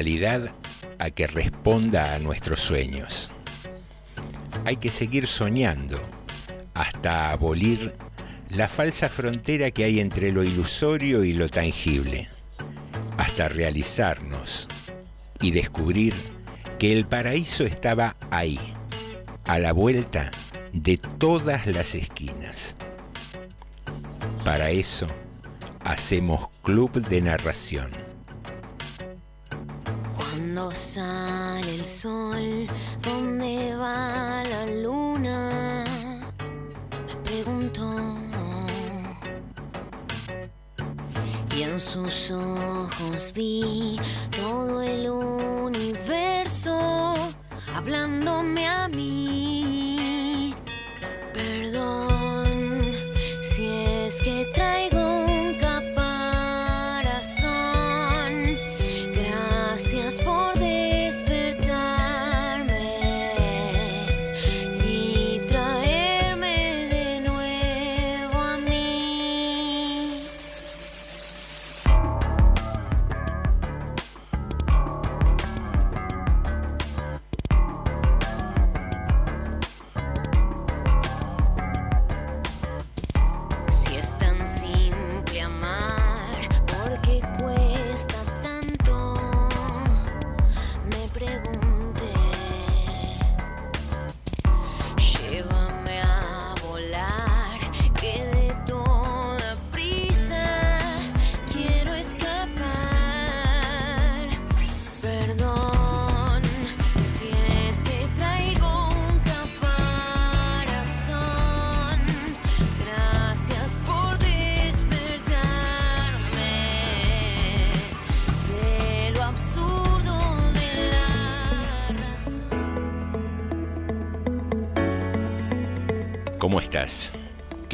realidad a que responda a nuestros sueños. Hay que seguir soñando hasta abolir la falsa frontera que hay entre lo ilusorio y lo tangible, hasta realizarnos y descubrir que el paraíso estaba ahí, a la vuelta de todas las esquinas. Para eso hacemos club de narración sale el sol, ¿dónde va la luna? Me pregunto. Y en sus ojos vi todo el universo hablándome a mí.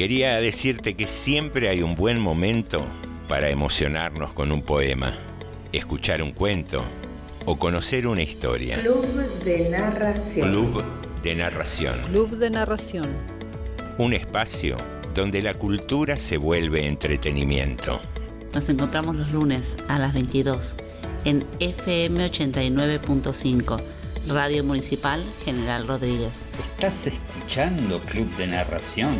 Quería decirte que siempre hay un buen momento para emocionarnos con un poema, escuchar un cuento o conocer una historia. Club de narración. Club de narración. Club de narración. Un espacio donde la cultura se vuelve entretenimiento. Nos encontramos los lunes a las 22 en FM 89.5, Radio Municipal General Rodríguez. ¿Estás escuchando Club de Narración?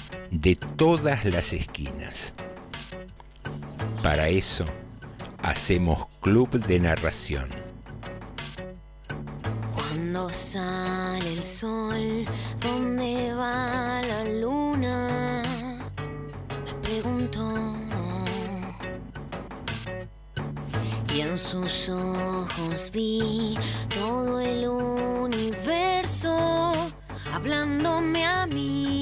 de todas las esquinas. Para eso hacemos club de narración. Cuando sale el sol, ¿dónde va la luna? Me pregunto. Y en sus ojos vi todo el universo hablándome a mí.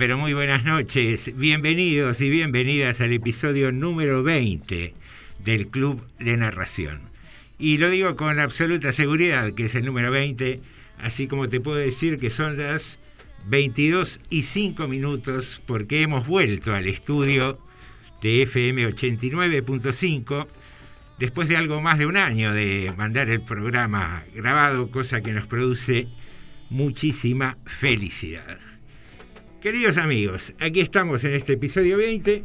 Pero muy buenas noches. Bienvenidos y bienvenidas al episodio número 20 del Club de Narración. Y lo digo con absoluta seguridad que es el número 20, así como te puedo decir que son las 22 y 5 minutos porque hemos vuelto al estudio de FM 89.5 después de algo más de un año de mandar el programa grabado, cosa que nos produce muchísima felicidad. Queridos amigos, aquí estamos en este episodio 20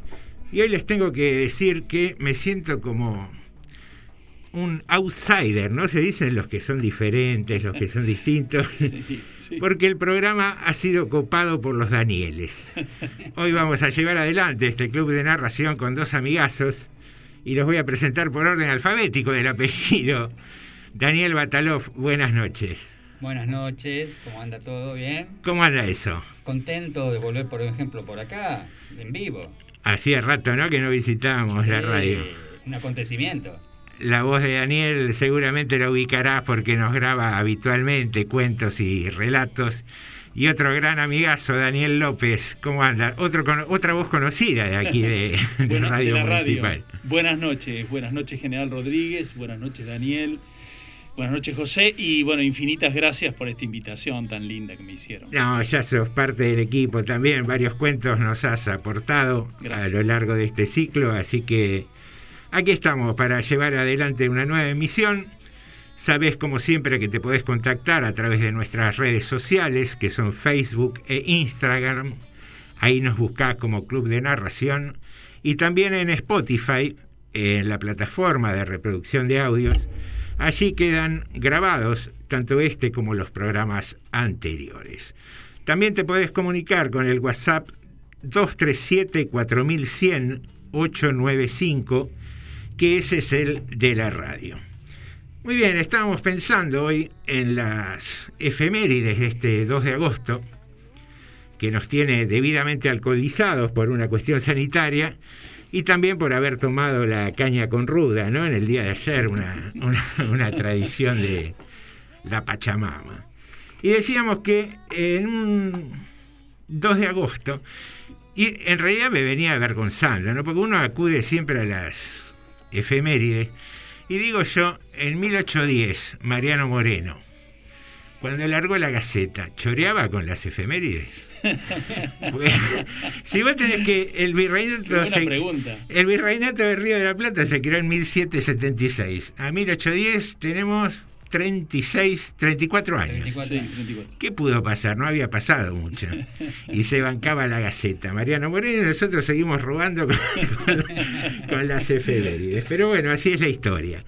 y hoy les tengo que decir que me siento como un outsider, ¿no? Se dicen los que son diferentes, los que son distintos, porque el programa ha sido copado por los Danieles. Hoy vamos a llevar adelante este club de narración con dos amigazos y los voy a presentar por orden alfabético del apellido. Daniel Batalov, buenas noches. Buenas noches, ¿cómo anda todo? ¿Bien? ¿Cómo anda eso? Contento de volver, por ejemplo, por acá, en vivo. Hacía rato, ¿no? Que no visitábamos la radio. Un acontecimiento. La voz de Daniel seguramente la ubicarás porque nos graba habitualmente cuentos y relatos. Y otro gran amigazo, Daniel López, ¿cómo anda? Otro, otra voz conocida de aquí de, de Buena- Radio de la Municipal. Buenas noches, buenas noches General Rodríguez, buenas noches Daniel, buenas noches José y bueno, infinitas gracias por esta invitación tan linda que me hicieron. No, ya sos parte del equipo también. Varios cuentos nos has aportado a lo largo de este ciclo, así que aquí estamos para llevar adelante una nueva emisión. Sabes, como siempre, que te podés contactar a través de nuestras redes sociales, que son Facebook e Instagram. Ahí nos buscás como Club de Narración. Y también en Spotify, en la plataforma de reproducción de audios. Allí quedan grabados tanto este como los programas anteriores. También te podés comunicar con el WhatsApp 237-4100-895, que ese es el de la radio. Muy bien, estábamos pensando hoy en las efemérides de este 2 de agosto, que nos tiene debidamente alcoholizados por una cuestión sanitaria y también por haber tomado la caña con ruda, ¿no? En el día de ayer, una, una, tradición de la Pachamama. Y decíamos que en un 2 de agosto, y en realidad me venía avergonzando, ¿no? Porque uno acude siempre a las efemérides, y digo yo, en 1810, Mariano Moreno, cuando largó la Gaceta, ¿choreaba con las efemérides? Porque, si vos tenés que el virreinato se- el virreinato de Río de la Plata se creó en 1776. A 1810 tenemos 36, 34 años. 34 Sí, 34. ¿Qué pudo pasar? No había pasado mucho. Y se bancaba la Gaceta. Mariano Moreno y nosotros seguimos robando con, con- con las efemérides. Pero bueno, así es la historia.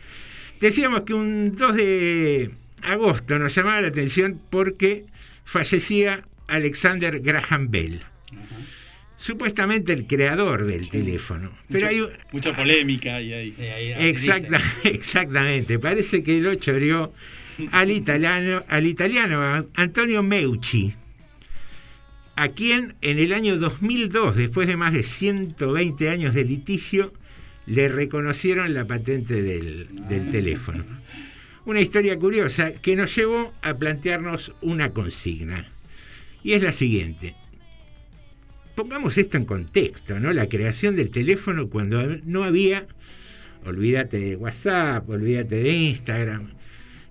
Decíamos que un 2 de agosto nos llamaba la atención porque fallecía Alexander Graham Bell. Supuestamente el creador del teléfono. Pero Mucha, hay, mucha polémica hay ahí. Ahí- Exacta- exactamente. Parece que lo choreó al italiano, al italiano Antonio Meucci, a quien en el año 2002, después de más de 120 años de litigio, le reconocieron la patente del, del teléfono. Una historia curiosa que nos llevó a plantearnos una consigna. Y es la siguiente. Pongamos esto en contexto, ¿no? La creación del teléfono cuando no había, olvídate de WhatsApp, olvídate de Instagram,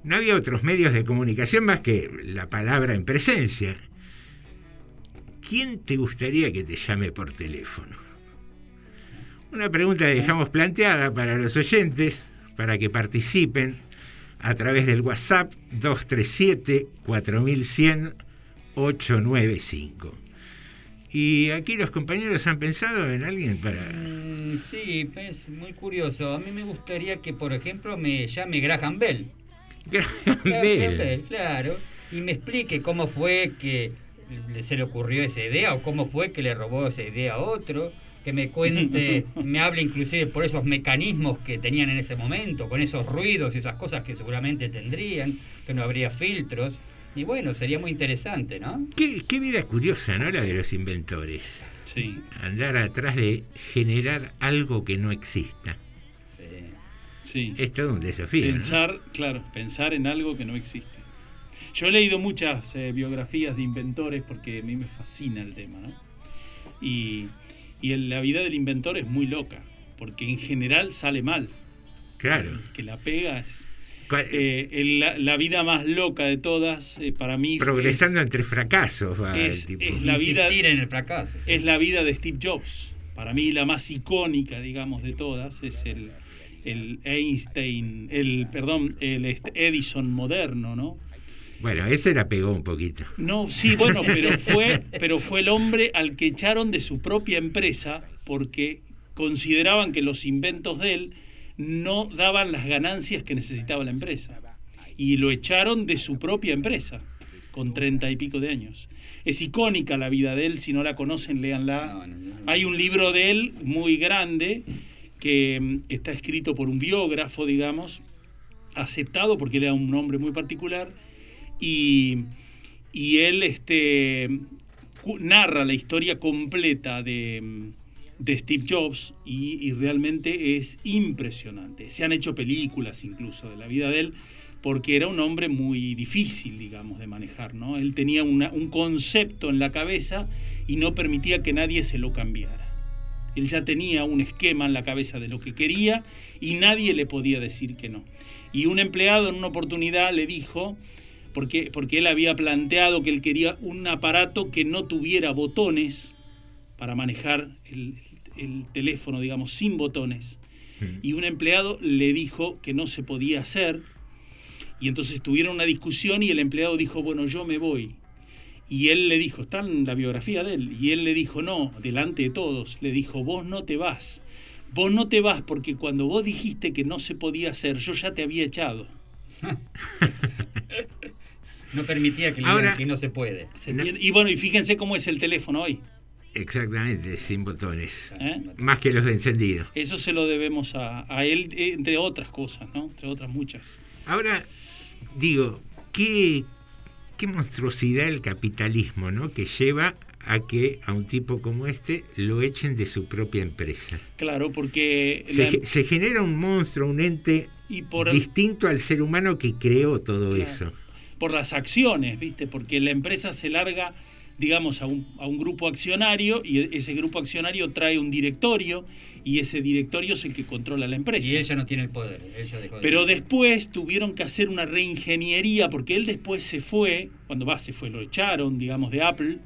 no había otros medios de comunicación más que la palabra en presencia. ¿Quién te gustaría que te llame por teléfono? Una pregunta que dejamos planteada para los oyentes, para que participen a través del WhatsApp 237 4100 895. Y aquí los compañeros han pensado en alguien para... Mm, Sí, es muy curioso. A mí me gustaría que, por ejemplo, me llame Graham Bell. Graham Graham Bell. Bell, claro. Y me explique cómo fue que se le ocurrió esa idea o cómo fue que le robó esa idea a otro. Que me cuente, me hable inclusive por esos mecanismos que tenían en ese momento, con esos ruidos y esas cosas que seguramente tendrían, que no habría filtros. Y bueno, sería muy interesante, ¿no? Qué, qué vida curiosa, ¿no? La de los inventores. Sí. Andar atrás de generar algo que no exista. Sí. Sí. Es todo un desafío. ¿no? Pensar, claro, pensar en algo que no existe. Yo he leído muchas eh, biografías de inventores porque a mí me fascina el tema, ¿no? Y, y el- la vida del inventor es muy loca, porque en general sale mal. Claro. El que la pega es... Eh, el- la, la vida más loca de todas, eh, para mí... Progresando entre fracasos va es- tipo. es la vida- Insistir en el fracaso. sí. es la vida de Steve Jobs. Para mí la más icónica, digamos, de todas es el, el Einstein, el, perdón, el este, Edison moderno, ¿no? Bueno, ese la pegó un poquito. No, sí, bueno, pero fue, pero fue el hombre al que echaron de su propia empresa porque consideraban que los inventos de él no daban las ganancias que necesitaba la empresa. Y lo echaron de su propia empresa, con treinta y pico de años. Es icónica la vida de él, si no la conocen, léanla. Hay un libro de él muy grande que mm, está escrito por un biógrafo, digamos, aceptado porque él era un hombre muy particular, y, y él este, narra la historia completa de, mm, de Steve Jobs y, y realmente es impresionante. Se han hecho películas incluso de la vida de él porque era un hombre muy difícil, digamos, de manejar, ¿no? Él tenía una- un concepto en la cabeza y no permitía que nadie se lo cambiara. Él ya tenía un esquema en la cabeza de lo que quería y nadie le podía decir que no. Y un empleado en una oportunidad le dijo, porque, porque él había planteado que él quería un aparato que no tuviera botones para manejar el, el teléfono, digamos, sin botones. Y un empleado le dijo que no se podía hacer. Y entonces tuvieron una discusión y el empleado dijo, bueno, yo me voy. Y él le dijo, está en la biografía de él, y él le dijo, no, delante de todos, le dijo, vos no te vas. Vos no te vas porque cuando vos dijiste que no se podía hacer, yo ya te había echado. No permitía que le Ahora- digan que no se puede. Y bueno, y fíjense cómo es el teléfono hoy. Exactamente, sin botones. ¿eh? Más que los de encendido. Eso se lo debemos a, a él, eh, entre otras cosas, ¿no? Entre otras muchas. Ahora, digo, ¿qué, qué monstruosidad el capitalismo, ¿no? Que lleva a que a un tipo como este lo echen de su propia empresa. Claro, porque... Se, la- ge- se genera un monstruo, un ente y por, distinto al ser humano que creó todo Claro. eso. por las acciones, ¿viste? Porque la empresa se larga, digamos, a un, a un grupo accionario y e- ese grupo accionario trae un directorio y ese directorio es el que controla la empresa. Y él ya no tiene el poder. dejó de- Pero después tuvieron que hacer una reingeniería porque él después se fue, cuando va, se fue, lo echaron, digamos, de Apple.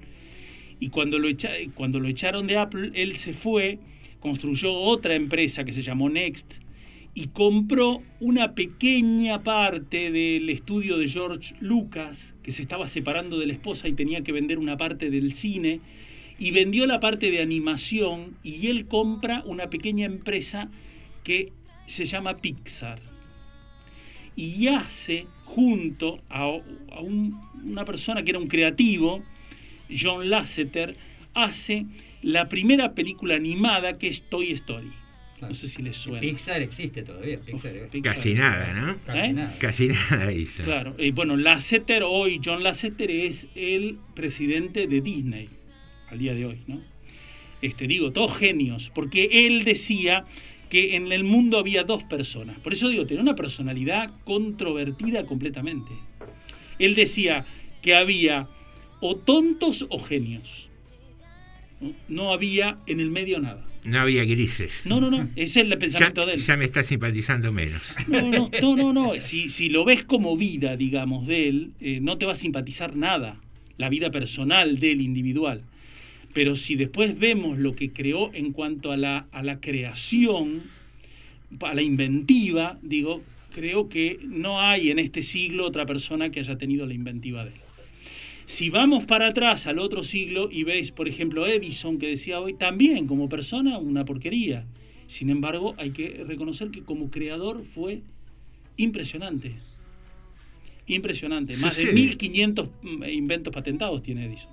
Y cuando lo, echa- cuando lo echaron de Apple, él se fue, construyó otra empresa que se llamó Next y compró una pequeña parte del estudio de George Lucas, que se estaba separando de la esposa y tenía que vender una parte del cine, y vendió la parte de animación y él compra una pequeña empresa que se llama Pixar. Y hace junto a, a un- una persona que era un creativo, John Lasseter, hace la primera película animada que es Toy Story. No sé si les suena. Pixar existe todavía. Pixar, Uf, es- Pixar. Casi nada, ¿no? Casi ¿Eh? nada. Casi nada hizo. Claro, eh, bueno, Lasseter hoy, John Lasseter es el presidente de Disney al día de hoy, ¿no? Este, digo, todos genios, porque él decía que en el mundo había dos personas. Por eso digo, tenía una personalidad controvertida completamente. Él decía que había o tontos o genios. No, No había en el medio nada. No había grises. No, no, no, ese es el Ya, pensamiento de él. ya me está simpatizando menos. No, no, no, no, no. Si, si lo ves como vida, digamos, de él, eh, no te va a simpatizar nada, la vida personal del individual. Pero si después vemos lo que creó en cuanto a la, a la creación, a la inventiva, digo, creo que no hay en este siglo otra persona que haya tenido la inventiva de él. Si vamos para atrás al otro siglo y veis, por ejemplo, Edison, que decía hoy, también como persona una porquería. Sin embargo, hay que reconocer que como creador fue impresionante. Impresionante. Más de Sucede. 1500 mm, inventos patentados tiene Edison.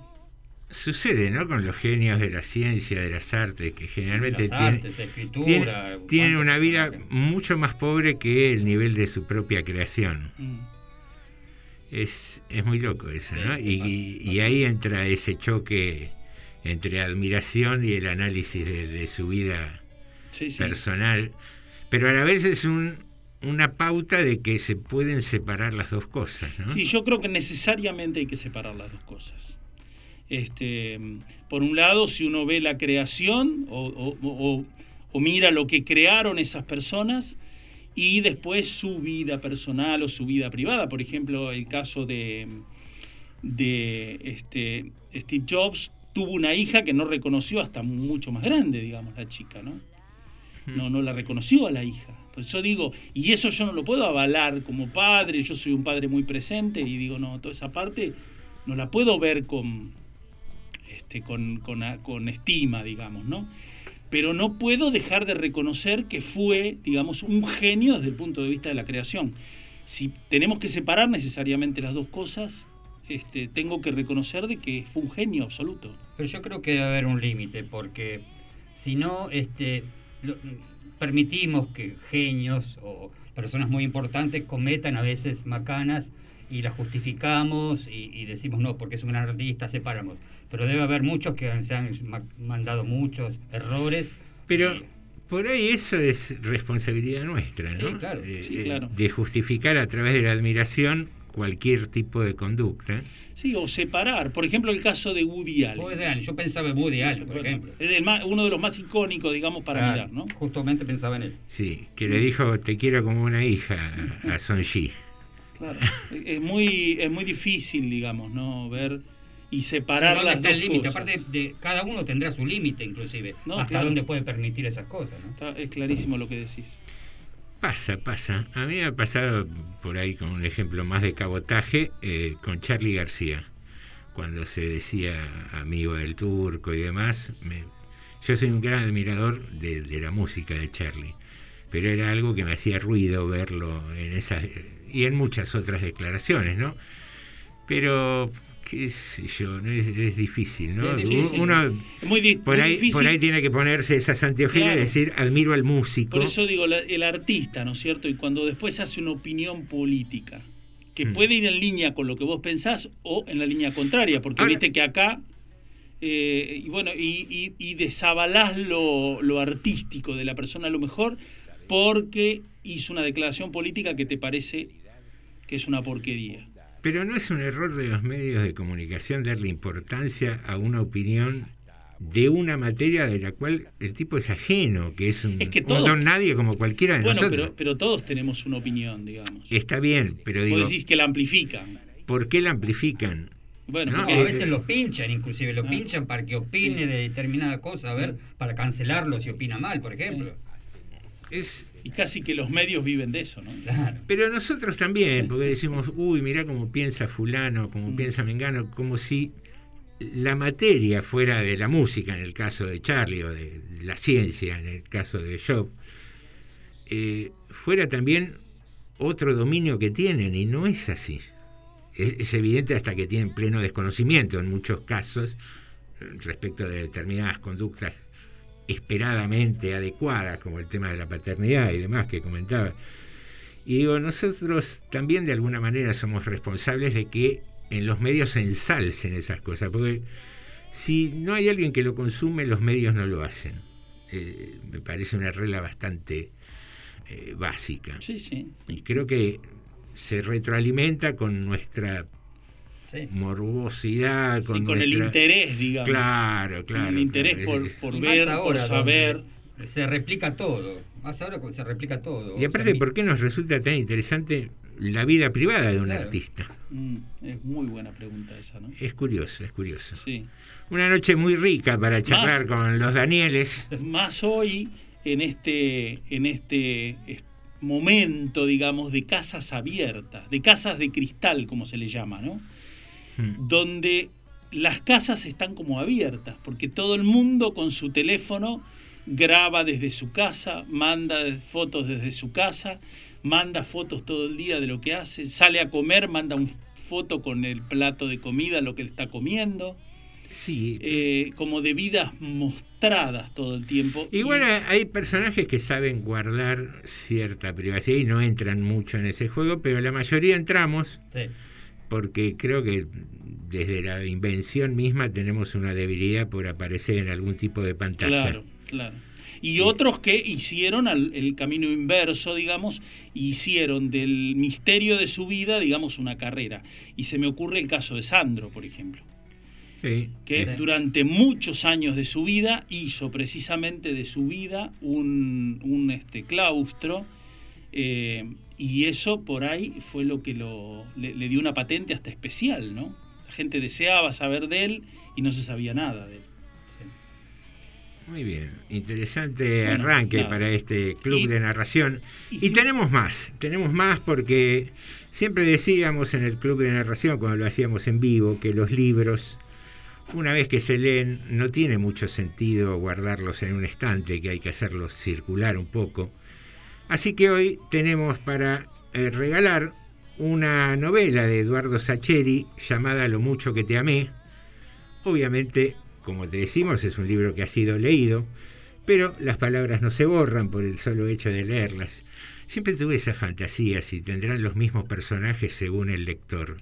Sucede, ¿no? Con los genios de la ciencia, de las artes, que generalmente Las tienen, artes, escritura, tienen- cuántos tienen una vida mucho más pobre que el nivel de su propia creación. Mm. Es, es muy loco eso, Sí, ¿no? Y, pasa, y- pasa. y ahí entra ese choque entre admiración y el análisis de, de su vida Sí, sí. personal. Pero a la vez es un, una pauta de que se pueden separar las dos cosas, ¿no? Sí, yo creo que necesariamente hay que separar las dos cosas. Este, por un lado, si uno ve la creación o, o- o- o mira lo que crearon esas personas y después su vida personal o su vida privada. Por ejemplo, el caso de, de este, Steve Jobs tuvo una hija que no reconoció hasta mucho más grande, digamos, la chica, ¿no? No, no la reconoció a la hija. Por eso digo, y eso yo no lo puedo avalar como padre, yo soy un padre muy presente y digo, no, toda esa parte no la puedo ver con, este, con, con, con estima, digamos, ¿no? Pero no puedo dejar de reconocer que fue, digamos, un genio desde el punto de vista de la creación. Si tenemos que separar necesariamente las dos cosas, este, tengo que reconocer de que fue un genio absoluto. Pero yo creo que debe haber un límite, porque si no este, permitimos que genios o personas muy importantes cometan a veces macanas y las justificamos y, y decimos no, porque es un gran artista, separamos. Pero debe haber muchos que han- se han ma- mandado muchos errores. Pero y- por ahí eso es responsabilidad nuestra, ¿no? Sí, claro. Eh, Sí, eh, claro. De justificar a través de la admiración cualquier tipo de conducta. Sí, o separar. Por ejemplo, el caso de Woody Allen. Woody Allen, yo pensaba en Woody Allen, por ejemplo. Es el más- uno de los más icónicos, digamos, para Claro, mirar, ¿no? Justamente pensaba en él. Sí, que le dijo te quiero como una hija a, a Son Ji. Claro. Es muy, es muy difícil, digamos, ¿no? Ver y separar ¿Dónde las está dos el límite? Aparte, de, cada uno tendrá su límite, inclusive. No, hasta claro. dónde puede permitir esas cosas, ¿no? Está- es clarísimo lo que decís. Pasa, pasa. A mí me ha pasado por ahí con un ejemplo más de cabotaje eh, con Charlie García. Cuando se decía amigo del turco y demás. me- Yo soy un gran admirador de, de la música de Charlie. Pero era algo que me hacía ruido verlo en esas y en muchas otras declaraciones, ¿no? Pero, qué sé yo, no es, es difícil, ¿no? Sí, es difícil. Uno Es muy, por ahí, difícil. por ahí tiene que ponerse esas anteofilas Claro. y decir admiro al músico. Por eso digo, la- el artista, ¿no es cierto? Y cuando después hace una opinión política, que Mm. puede ir en línea con lo que vos pensás o en la línea contraria, porque Ahora- viste que acá, eh, y bueno, y, y, y desavalás lo, lo artístico de la persona a lo mejor porque hizo una declaración política que te parece que es una porquería. Pero no es un error de los medios de comunicación darle importancia a una opinión de una materia de la cual el tipo es ajeno, que es un, Es que un todos- don nadie como cualquiera de Bueno, nosotros. pero, pero todos tenemos una opinión, digamos. Está bien, pero digo, Vos decís que la amplifican. ¿por qué la amplifican? Bueno, No, porque- a veces lo pinchan, inclusive lo Ah. pinchan para que opine Sí. de determinada cosa, a ver, para cancelarlo si opina mal, por ejemplo. Es, y casi que los medios viven de eso, ¿no? Claro. pero nosotros también, porque decimos, uy, mirá cómo piensa fulano, cómo Mm. piensa Mengano, como si la materia fuera de la música, en el caso de Charlie, o de la ciencia, en el caso de Job, eh, fuera también otro dominio que tienen, y no es así. Es, es evidente hasta que tienen pleno desconocimiento en muchos casos eh, respecto de determinadas conductas esperadamente adecuadas, como el tema de la paternidad y demás que comentaba. Y digo, nosotros también de alguna manera somos responsables de que en los medios se ensalcen esas cosas, porque si no hay alguien que lo consume, los medios no lo hacen. Eh, me parece una regla bastante eh, básica. Sí, sí. Y creo que se retroalimenta con nuestra Sí. morbosidad, Sí, con, con el interés, digamos. Claro, Con claro. el interés claro. por, ver, ahora, por saber. Se replica todo. Más ahora se replica todo. Y aparte, O sea, ¿por qué nos resulta tan interesante la vida privada de un Claro. artista? Mm, es muy buena pregunta esa, ¿no? Es curioso, es curioso. Sí. Una noche muy rica para charlar con los Danieles. Más hoy, en este, en este es- momento, digamos, de casas abiertas, de casas de cristal, como se le llama, ¿no? Hmm. donde las casas están como abiertas, porque todo el mundo con su teléfono graba desde su casa, manda fotos desde su casa, manda fotos todo el día de lo que hace, sale a comer, manda una foto con el plato de comida, lo que está comiendo, Sí. eh, como de vidas mostradas todo el tiempo. Y Y- bueno, hay personajes que saben guardar cierta privacidad y no entran mucho en ese juego, pero la mayoría entramos Sí. Porque creo que desde la invención misma tenemos una debilidad por aparecer en algún tipo de pantalla. Claro, claro. Y otros que hicieron al- el camino inverso, digamos, hicieron del misterio de su vida, digamos, una carrera. Y se me ocurre el caso de Sandro, por ejemplo, Sí. que Sí. durante muchos años de su vida hizo precisamente de su vida un, un, este, claustro. Eh, y eso por ahí fue lo que lo, le, le dio una patente hasta especial, ¿no? La gente deseaba saber de él y no se sabía nada de él. Muy bien, interesante Bueno, arranque para este club Y- de narración. y Y, si- tenemos más, tenemos más porque siempre decíamos en el club de narración, cuando lo hacíamos en vivo, que los libros, una vez que se leen, no tiene mucho sentido guardarlos en un estante, que hay que hacerlos circular un poco. Así que hoy tenemos para eh, regalar una novela de Eduardo Sacheri llamada Lo mucho que te amé. Obviamente, como te decimos, es un libro que ha sido leído, pero las palabras no se borran por el solo hecho de leerlas. Siempre tuve esa fantasía si tendrán los mismos personajes según el lector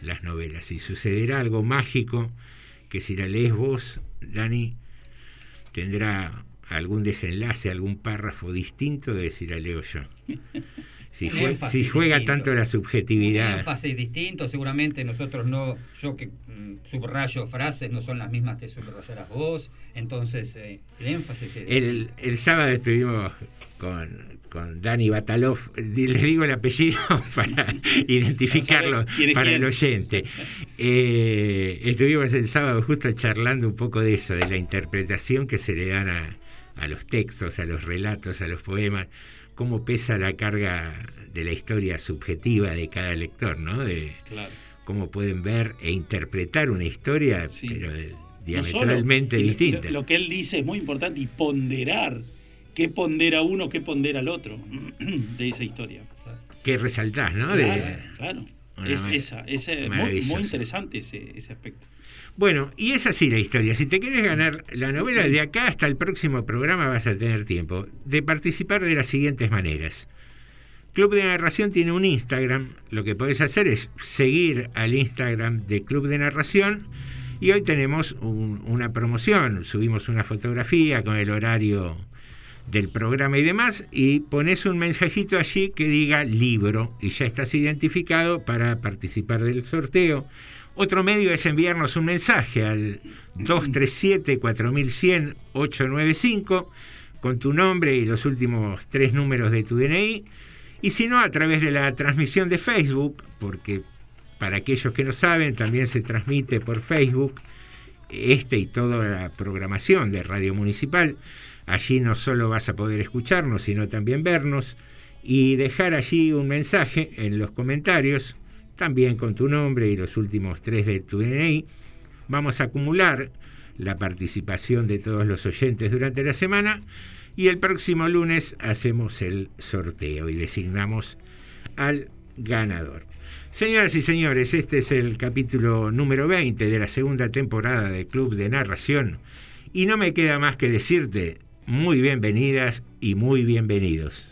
las novelas. Y sucederá algo mágico que si la lees vos, Dani, tendrá algún desenlace, algún párrafo distinto de si la leo yo. Si, Un jue- si juega distinto. tanto la Un subjetividad. énfasis distinto, seguramente nosotros no, yo que mm, subrayo frases no son las mismas que subrayarás vos, entonces eh, el énfasis es El, el sábado estuvimos con, con Dani Batalov, di- le digo el apellido para identificarlo No para quién. el oyente. Eh, estuvimos el sábado justo charlando un poco de eso, de la interpretación que se le dan a, a los textos, a los relatos, a los poemas, cómo pesa la carga de la historia subjetiva de cada lector, ¿no? De Claro. cómo pueden ver e interpretar una historia, Sí. pero No solo- diametralmente distinta. Lo, lo que él dice es muy importante y ponderar. ¿Qué pondera uno, qué pondera el otro de esa historia? que resaltás, ¿no? De- Claro, Es, esa, ese, muy, muy interesante ese, ese aspecto. Bueno, y es así la historia. Si te querés ganar la novela, de acá hasta el próximo programa vas a tener tiempo de participar de las siguientes maneras. Club de Narración tiene un Instagram. Lo que podés hacer es seguir al Instagram de Club de Narración. Y hoy tenemos un- una promoción. Subimos una fotografía con el horario del programa y demás. Y pones un mensajito allí que diga libro. Y ya estás identificado para participar del sorteo. Otro medio es enviarnos un mensaje al 237-4100-895 con tu nombre y los últimos tres números de tu DNI. Y si no, a través de la transmisión de Facebook, porque para aquellos que no saben, también se transmite por Facebook este y toda la programación de Radio Municipal. Allí no solo vas a poder escucharnos, sino también vernos y dejar allí un mensaje en los comentarios, también con tu nombre y los últimos tres de tu DNI. Vamos a acumular la participación de todos los oyentes durante la semana y el próximo lunes hacemos el sorteo y designamos al ganador. Señoras y señores, este es el capítulo número 20 de la segunda temporada del Club de Narración y no me queda más que decirte muy bienvenidas y muy bienvenidos.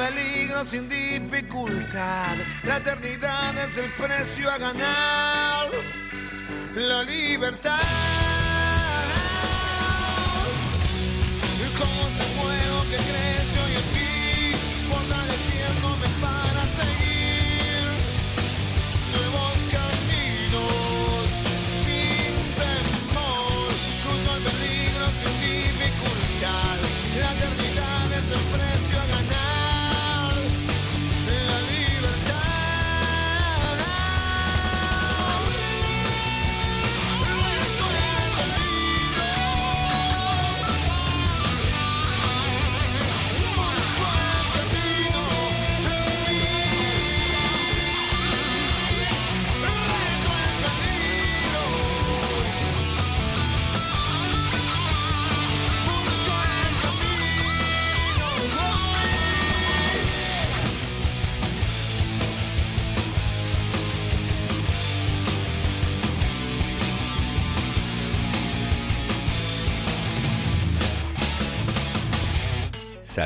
Peligro sin dificultad. La eternidad es el precio a ganar. La libertad.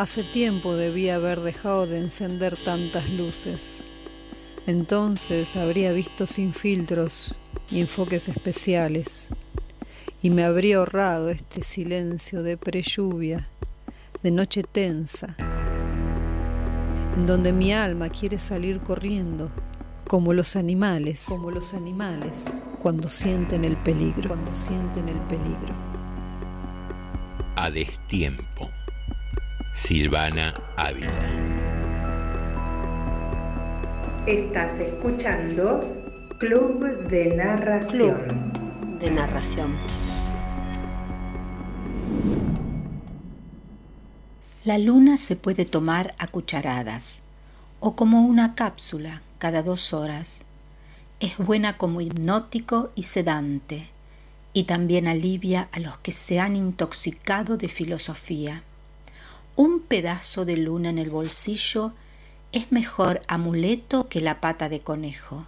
Hace tiempo debía haber dejado de encender tantas luces. Entonces habría visto sin filtros y enfoques especiales. Y me habría ahorrado este silencio de prelluvia, de noche tensa, en donde mi alma quiere salir corriendo, como los animales, como los animales, cuando sienten el peligro, cuando sienten el peligro. A destiempo. Silvana Ávila. Estás escuchando Club de Narración. de narración. La luna se puede tomar a cucharadas o como una cápsula cada dos horas. Es buena como hipnótico y sedante y también alivia a los que se han intoxicado de filosofía. Un pedazo de luna en el bolsillo es mejor amuleto que la pata de conejo.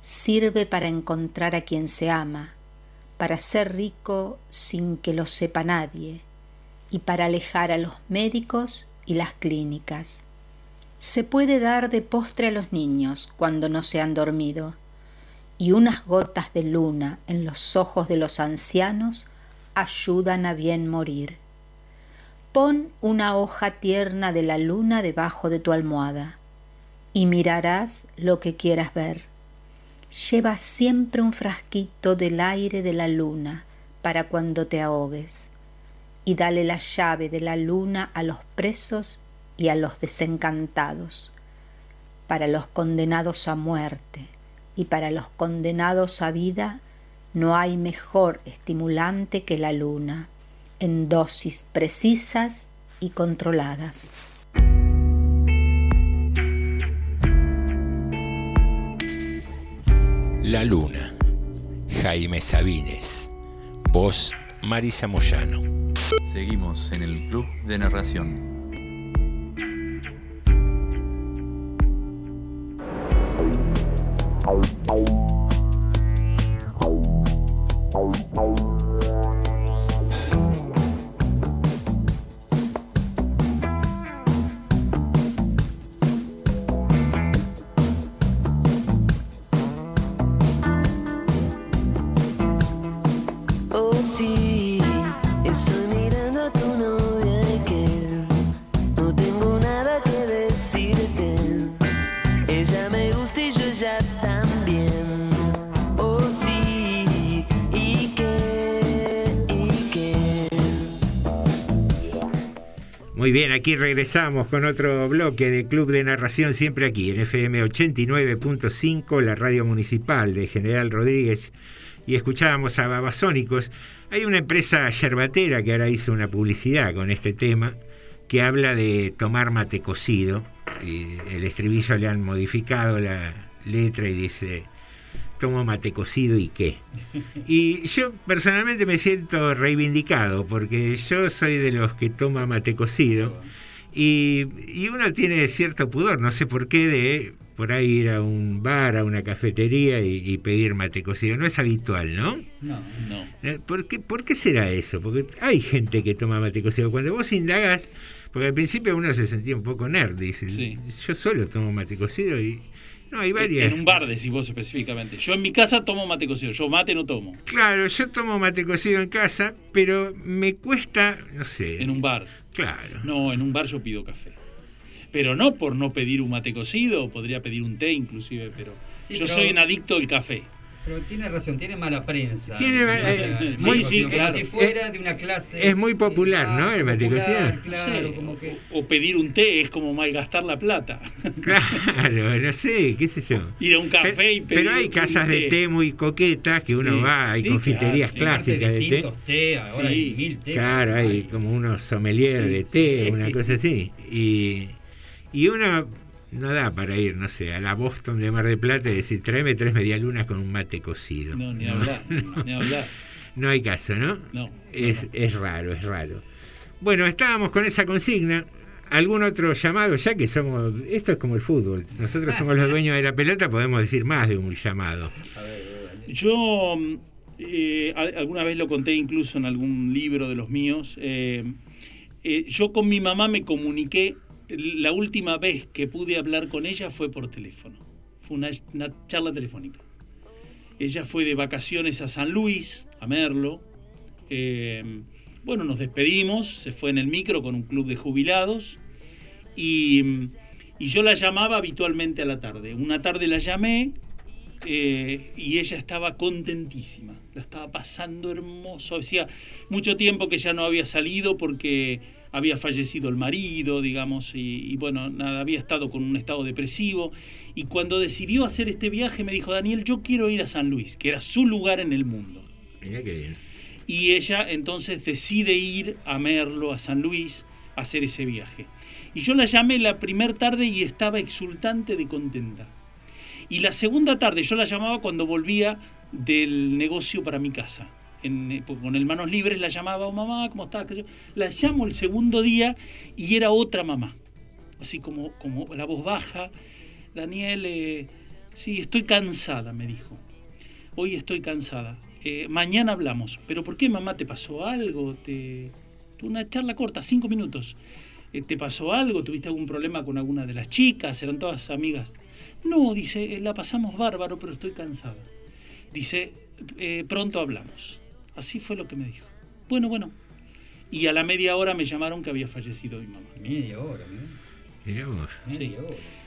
Sirve para encontrar a quien se ama, para ser rico sin que lo sepa nadie y para alejar a los médicos y las clínicas. Se puede dar de postre a los niños cuando no se han dormido y unas gotas de luna en los ojos de los ancianos ayudan a bien morir. Pon una hoja tierna de la luna debajo de tu almohada y mirarás lo que quieras ver. Lleva siempre un frasquito del aire de la luna para cuando te ahogues y dale la llave de la luna a los presos y a los desencantados, para los condenados a muerte y para los condenados a vida no hay mejor estimulante que la luna, en dosis precisas y controladas. La Luna. Jaime Sabines. Voz Marisa Moyano. Seguimos en el Club de Narración. Muy bien, aquí regresamos con otro bloque de Club de Narración, siempre aquí en FM 89.5, la radio municipal de General Rodríguez, y escuchábamos a Babasónicos. Hay una empresa yerbatera que ahora hizo una publicidad con este tema, que habla de tomar mate cocido, y el estribillo le han modificado la letra y dice, tomo mate cocido y qué. Y yo personalmente me siento reivindicado porque yo soy de los que toma mate cocido y, y uno tiene cierto pudor, no sé por qué, de por ahí ir a un bar, a una cafetería y, y pedir mate cocido. No es habitual, ¿no? No. No. Eh, ¿Por qué, ¿Por qué será eso? Porque hay gente que toma mate cocido. Cuando vos indagas, porque al principio uno se sentía un poco nerd, dice, Sí. yo solo tomo mate cocido y... No, hay varias. En un bar, decís vos específicamente. Yo en mi casa tomo mate cocido. Yo mate no tomo. Claro, yo tomo mate cocido en casa, pero me cuesta, no sé. En un bar. Claro. No, en un bar yo pido café. Pero no por no pedir un mate cocido, podría pedir un té inclusive, pero Sí, yo pero- soy un adicto al café. Pero tiene razón, tiene mala prensa. Tiene eh, muy- sí, claro. Como si fuera de una clase. Es muy popular, ¿no? El cocido. Claro, Sí, como que. O pedir un té es como malgastar la plata. Claro, no sé, qué sé yo. Ir a un café y Pe- pedir Pero hay un casas de té muy coquetas que uno Sí, va, hay sí, confiterías claro, clásicas de té. distintos té, ahora Sí, hay mil té. Claro, hay como unos sommelier de té, una cosa así. Y, y uno no da para ir, no sé, a la Boston de Mar del Plata y decir, tráeme tres medialunas con un mate cocido. No, ni hablar, ni hablar. No hay caso, ¿no? No. Es, es raro, es raro. Bueno, estábamos con esa consigna. ¿Algún otro llamado? Ya que somos. Esto es como el fútbol. Nosotros somos los dueños de la pelota, podemos decir más de un llamado. Yo mm, eh, a- alguna vez lo conté incluso en algún libro de los míos. eh, eh, yo con mi mamá me comuniqué. La última vez que pude hablar con ella fue por teléfono. Fue una, charla telefónica. Ella fue de vacaciones a San Luis, a Merlo. eh, bueno, nos despedimos. Se fue en el micro con un club de jubilados. Y, y yo la llamaba habitualmente a la tarde. Una tarde la llamé eh, y ella estaba contentísima, la estaba pasando hermoso. Hacía mucho tiempo que ya no había salido porque había fallecido el marido, digamos, y, y bueno, nada, había estado con un estado depresivo. Y cuando decidió hacer este viaje me dijo, Daniel, yo quiero ir a San Luis, que era su lugar en el mundo. Mirá qué bien. Y ella entonces decide ir a Merlo, a San Luis, a hacer ese viaje. Y yo la llamé la primera tarde y estaba exultante de contenta. Y la segunda tarde yo la llamaba cuando volvía del negocio para mi casa. Eh, con el manos libres la llamaba, oh, mamá, ¿cómo estás? La llamo el segundo día y era otra mamá. Así como, como la voz baja. Daniel, eh, sí, estoy cansada, me dijo. Hoy estoy cansada. Eh, mañana hablamos. ¿Pero por qué, mamá? ¿Te pasó algo? ¿Te... Una charla corta, cinco minutos. ¿Te pasó algo? ¿Tuviste algún problema con alguna de las chicas? ¿Eran todas amigas? No, dice, la pasamos bárbaro, pero estoy cansada. Dice, "Eh, pronto hablamos. Así fue lo que me dijo. Bueno, bueno. Y a la media hora me llamaron que había fallecido mi mamá. Media hora, ¿no? Mirá vos. Sí.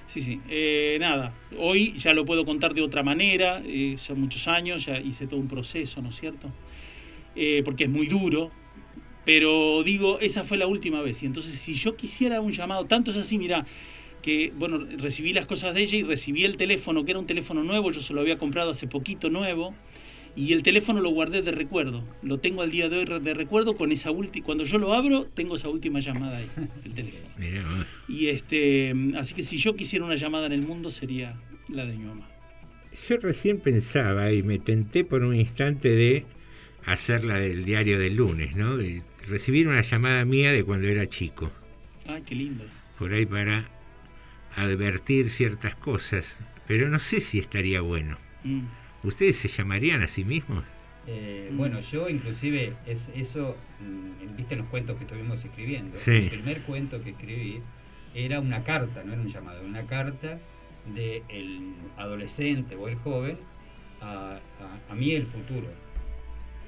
Sí, sí. Eh, nada, hoy ya lo puedo contar de otra manera, eh, son muchos años, ya hice todo un proceso, ¿no es cierto? Eh, porque es muy duro, pero digo, esa fue la última vez. Y entonces, si yo quisiera un llamado, tanto es así, mira, que bueno, recibí las cosas de ella y recibí el teléfono, que era un teléfono nuevo, yo se lo había comprado hace poquito nuevo, y el teléfono lo guardé de recuerdo. Lo tengo al día de hoy de recuerdo con esa última. Cuando yo lo abro, tengo esa última llamada ahí, el teléfono. Y este, así que si yo quisiera una llamada en el mundo sería la de mi mamá. Yo recién pensaba y me tenté por un instante de hacer la del diario del lunes, ¿no? De recibir una llamada mía de cuando era chico, Ay, qué lindo. por ahí para advertir ciertas cosas, pero no sé si estaría bueno. Mm. ¿Ustedes se llamarían a sí mismos? Eh, Bueno, yo inclusive es eso, mm, viste los cuentos que estuvimos escribiendo. Sí. El primer cuento que escribí era una carta, no era un llamado, era una carta del adolescente o el joven a, a- a mí el futuro.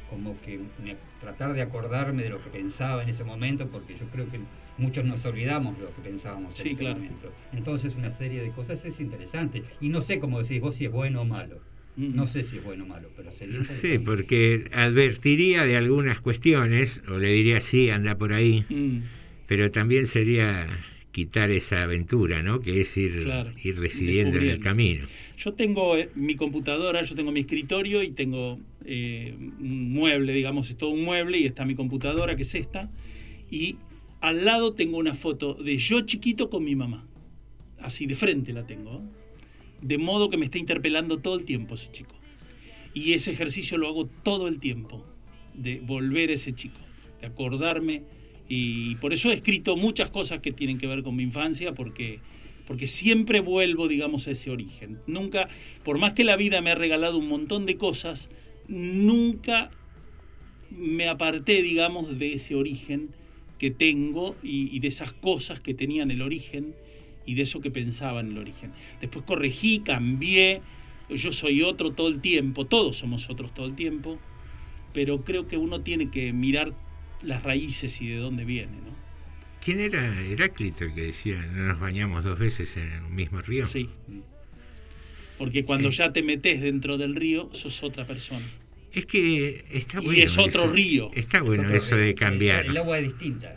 Como que me- tratar de acordarme de lo que pensaba en ese momento, porque yo creo que muchos nos olvidamos de lo que pensábamos en Sí, ese claro. momento. Entonces una serie de cosas es interesante. Y no sé cómo decís vos si es bueno o malo. No sé si es bueno o malo, pero sería Sí, porque advertiría de algunas cuestiones, o le diría sí, anda por ahí, Mm. pero también sería quitar esa aventura, ¿no? Que es ir, Claro, ir residiendo en el camino. Yo tengo eh, mi computadora, yo tengo mi escritorio y tengo eh, un mueble, digamos, es todo un mueble y está mi computadora, que es esta, y al lado tengo una foto de yo chiquito con mi mamá. Así de frente la tengo. De modo que me está interpelando todo el tiempo ese chico. Y ese ejercicio lo hago todo el tiempo, de volver ese chico, de acordarme. Y por eso he escrito muchas cosas que tienen que ver con mi infancia, porque, porque siempre vuelvo, digamos, a ese origen. Nunca, por más que la vida me ha regalado un montón de cosas, nunca me aparté, digamos, de ese origen que tengo y de esas cosas que tenían el origen y de eso que pensaba en el origen. Después corregí, cambié, yo soy otro todo el tiempo, todos somos otros todo el tiempo, pero creo que uno tiene que mirar las raíces y de dónde viene, ¿no? ¿Quién era Heráclito el que decía no nos bañamos dos veces en un mismo río? Sí. Porque cuando Eh. ya te metes dentro del río, sos otra persona. Es que está Y bueno. es otro eso. río. Está Es bueno otro eso río. de cambiar. El agua es distinta.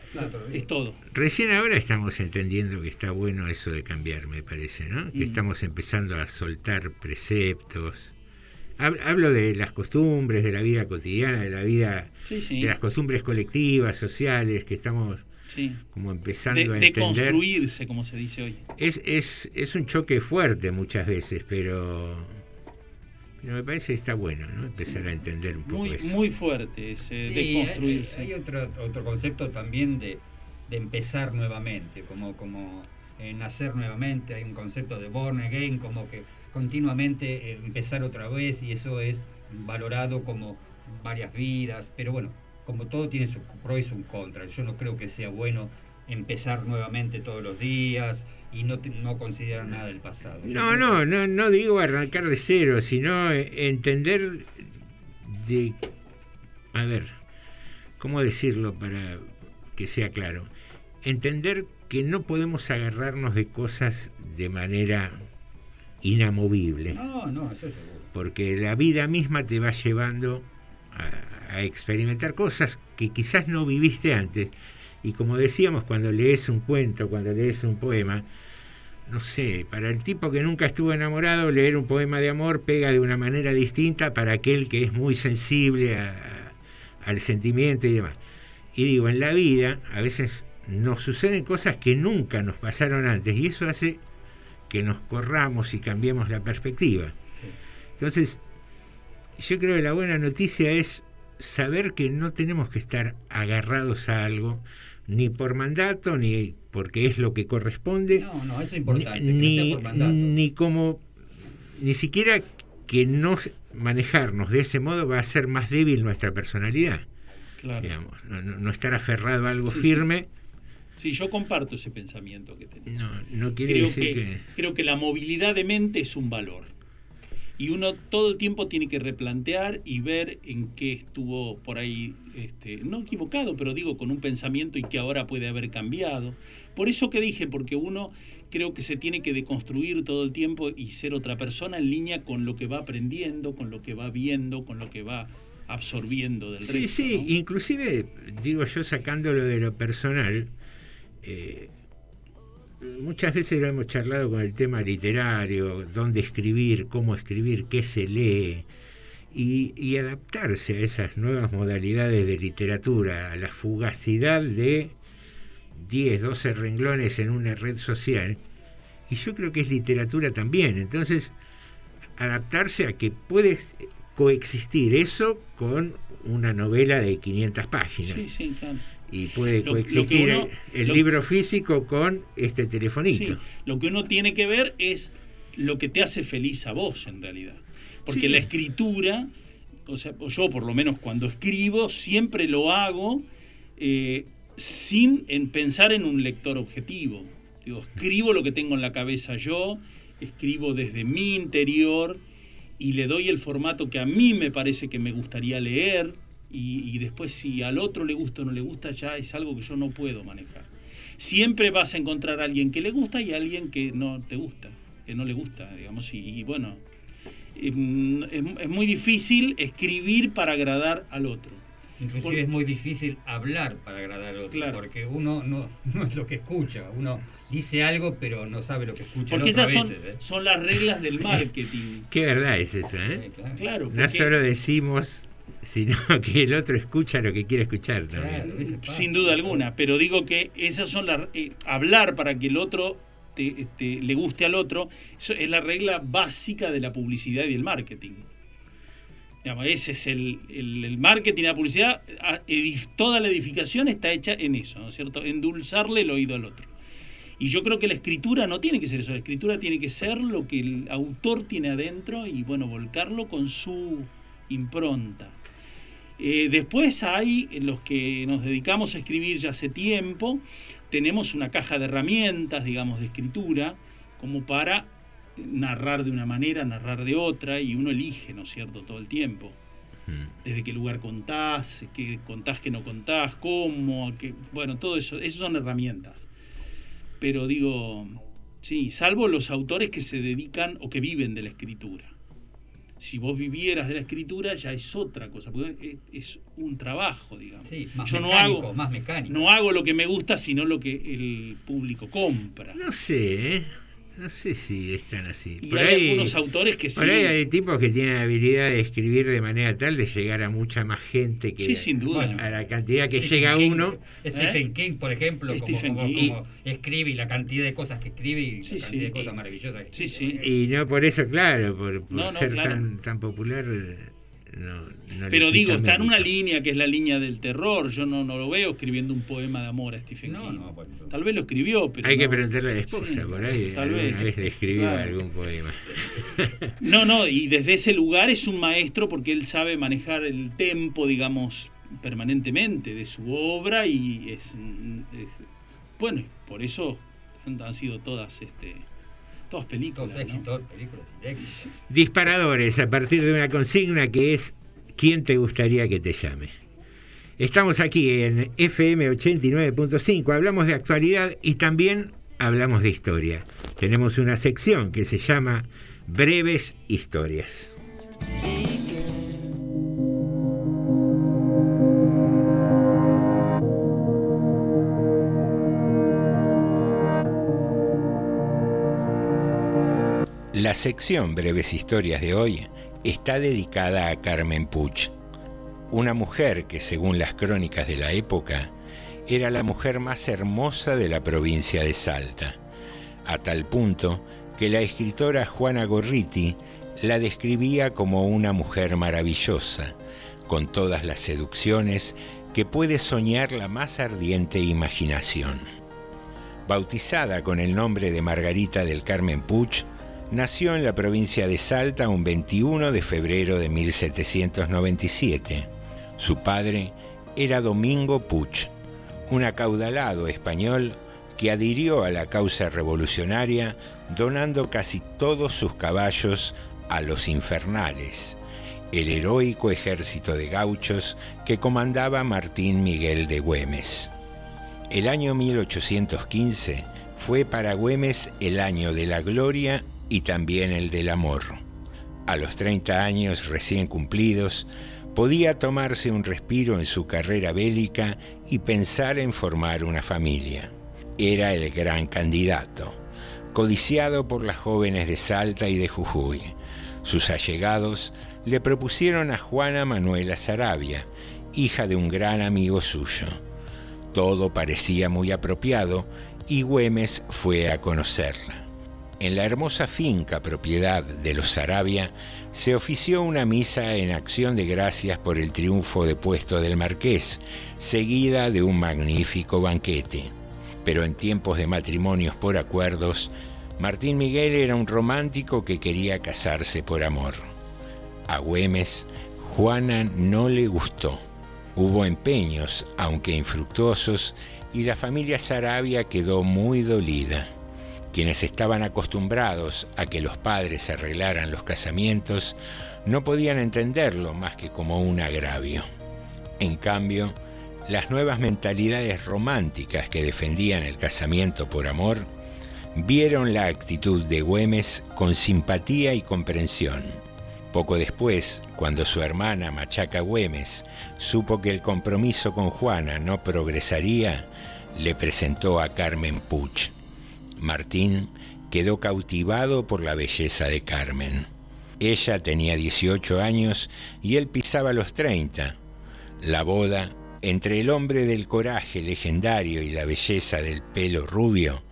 es todo. Recién ahora estamos entendiendo que está bueno eso de cambiar, me parece, ¿no? Que estamos empezando a soltar preceptos. Hab- Hablo de las costumbres, de la vida cotidiana, de la vida, Sí, sí. de las costumbres colectivas, sociales, que estamos Sí. como empezando De, a de entender. construirse, como se dice hoy. Es, es, es un choque fuerte muchas veces, pero, pero me parece que está bueno, ¿no? Empezar a entender un poco Muy, eso. muy fuerte ese Sí, de hay- construirse. Hay, otro, otro concepto también de, de empezar nuevamente, como, como eh, nacer nuevamente. Hay un concepto de born again, como que continuamente eh, empezar otra vez y eso es valorado como varias vidas. Pero bueno, como todo tiene su pro y su contra. Yo no creo que sea bueno empezar nuevamente todos los días y no, te- no considerar nada del pasado. No, no, no, no digo arrancar de cero, sino eh, entender de... A ver, ¿cómo decirlo para que sea claro? Entender que no podemos agarrarnos de cosas de manera inamovible, No, no, eso seguro. porque la vida misma te va llevando a, a experimentar cosas que quizás no viviste antes. Y como decíamos, cuando lees un cuento, cuando lees un poema, no sé, para el tipo que nunca estuvo enamorado, leer un poema de amor pega de una manera distinta para aquel que es muy sensible a- al sentimiento y demás. Y digo, en la vida a veces nos suceden cosas que nunca nos pasaron antes y eso hace que nos corramos y cambiemos la perspectiva. Entonces, yo creo que la buena noticia es saber que no tenemos que estar agarrados a algo, ni por mandato, ni porque es lo que corresponde, No, no, eso es importante. que no ni, sea por mandato. ni como ni siquiera que no manejarnos de ese modo va a hacer más débil nuestra personalidad Claro. digamos no, no- no estar aferrado a algo Sí, sí. firme Sí, yo comparto ese pensamiento que tenés. no, no quiere creo, decir que, que, creo que la movilidad de mente es un valor. Y uno todo el tiempo tiene que replantear y ver en qué estuvo por ahí, este, no equivocado, pero digo con un pensamiento y que ahora puede haber cambiado. Por eso que dije, porque uno creo que se tiene que deconstruir todo el tiempo y ser otra persona en línea con lo que va aprendiendo, con lo que va viendo, con lo que va absorbiendo del sí resto. sí ¿no? inclusive digo yo sacándolo de lo personal eh, muchas veces lo hemos charlado con el tema literario dónde escribir cómo escribir qué se lee y, adaptarse a esas nuevas modalidades de literatura, a la fugacidad de 10, 12 renglones en una red social. Y yo creo que es literatura también. Entonces, adaptarse a que puede coexistir eso con una novela de 500 páginas. Sí, sí, claro. Y puede Lo- coexistir uno- el lo- libro físico con este telefonito. Sí, lo que uno tiene que ver es lo que te hace feliz a vos en realidad. Porque Sí. la escritura, o sea, yo por lo menos cuando escribo, siempre lo hago eh, sin en pensar en un lector objetivo. Digo, escribo lo que tengo en la cabeza yo, escribo desde mi interior y le doy el formato que a mí me parece que me gustaría leer y, y después si al otro le gusta o no le gusta ya es algo que yo no puedo manejar. Siempre vas a encontrar a alguien que le gusta y a alguien que no te gusta, que no le gusta, digamos, y, y bueno, em, es, es muy difícil escribir para agradar al otro. Inclusive es muy difícil hablar para agradar al otro, porque uno no, no es lo que escucha, uno dice algo pero no sabe lo que escucha. Porque el otro esas a son, veces, ¿eh? son las reglas del marketing. Qué verdad es esa, ¿eh? Claro, No porque- solo decimos, sino que el otro escucha lo que quiere escuchar también. Sin duda alguna, pero digo que esas son las eh, hablar para que el otro te- te- le guste al otro, eso es la regla básica de la publicidad y del marketing. Digamos, ese es el, el- el marketing la publicidad, a- edif- toda la edificación está hecha en eso, ¿no es cierto? Endulzarle el oído al otro. Y yo creo que la escritura no tiene que ser eso, la escritura tiene que ser lo que el autor tiene adentro y bueno, volcarlo con su impronta. Eh, después hay los que nos dedicamos a escribir ya hace tiempo, tenemos una caja de herramientas, digamos, de escritura, como para narrar de una manera, narrar de otra, y uno elige, ¿no es cierto?, todo el tiempo. Desde qué lugar contás, qué contás, qué no contás, cómo, qué, bueno, todo eso, esas son herramientas. Pero digo, sí, salvo los autores que se dedican o que viven de la escritura. Si vos vivieras de la escritura ya es otra cosa, porque es, es un trabajo, digamos. Sí, más Yo no mecánico, hago, más mecánico. no hago lo que me gusta, sino lo que el público compra. No sé, ¿eh? No sé si están así. Y hay algunos autores que Por sí. ahí hay tipos que tienen la habilidad de escribir de manera tal de llegar a mucha más gente que Sí, sin duda. a la cantidad que Stephen llega King, uno. Stephen King, por ejemplo, como- Stephen como, King. como escribe y la cantidad de cosas que escribe y la cantidad de cosas maravillosas que escribe. Y no por eso, claro, por, por No, no, ser claro. tan, tan popular, eh, no, no Pero digo, está en una línea que es la línea del terror. Yo no, no lo veo escribiendo un poema de amor a Stephen King. Tal vez lo escribió, pero. Hay que no. preguntarle a la esposa, Sí, por ahí. Tal vez. vez le escribió Claro. algún poema. No, no, y desde ese lugar es un maestro porque él sabe manejar el tempo, digamos, permanentemente de su obra y es, es- bueno, por eso han, han sido todas este todas películas, Todos ¿no? éxitos, películas y éxitos. Disparadores a partir de una consigna que es ¿Quién te gustaría que te llame? Estamos aquí en FM 89.5, hablamos de actualidad y también hablamos de historia. Tenemos una sección que se llama Breves Historias. La sección Breves Historias de hoy está dedicada a Carmen Puch, una mujer que según las crónicas de la época era la mujer más hermosa de la provincia de Salta, a tal punto que la escritora Juana Gorriti la describía como una mujer maravillosa, con todas las seducciones que puede soñar la más ardiente imaginación. Bautizada con el nombre de Margarita del Carmen Puch, nació en la provincia de Salta un 21 de febrero de 1797. Su padre era Domingo Puch, un acaudalado español que adhirió a la causa revolucionaria donando casi todos sus caballos a los infernales, el heroico ejército de gauchos que comandaba Martín Miguel de Güemes. El año 1815 fue para Güemes el año de la gloria y también el del amor. A los 30 años recién cumplidos, podía tomarse un respiro en su carrera bélica y pensar en formar una familia. Era el gran candidato, codiciado por las jóvenes de Salta y de Jujuy. Sus allegados le propusieron a Juana Manuela Sarabia, hija de un gran amigo suyo. Todo parecía muy apropiado y Güemes fue a conocerla. En la hermosa finca propiedad de los Sarabia se ofició una misa en acción de gracias por el triunfo de puesto del marqués, seguida de un magnífico banquete. Pero en tiempos de matrimonios por acuerdos, Martín Miguel era un romántico que quería casarse por amor. A Güemes, Juana no le gustó. Hubo empeños, aunque infructuosos, y la familia Sarabia quedó muy dolida. Quienes estaban acostumbrados a que los padres arreglaran los casamientos no podían entenderlo más que como un agravio. En cambio, las nuevas mentalidades románticas que defendían el casamiento por amor vieron la actitud de Güemes con simpatía y comprensión. Poco después, cuando su hermana Machaca Güemes supo que el compromiso con Juana no progresaría, le presentó a Carmen Puch. Martín quedó cautivado por la belleza de Carmen. Ella tenía 18 años y él pisaba los 30. La boda entre el hombre del coraje legendario y la belleza del pelo rubio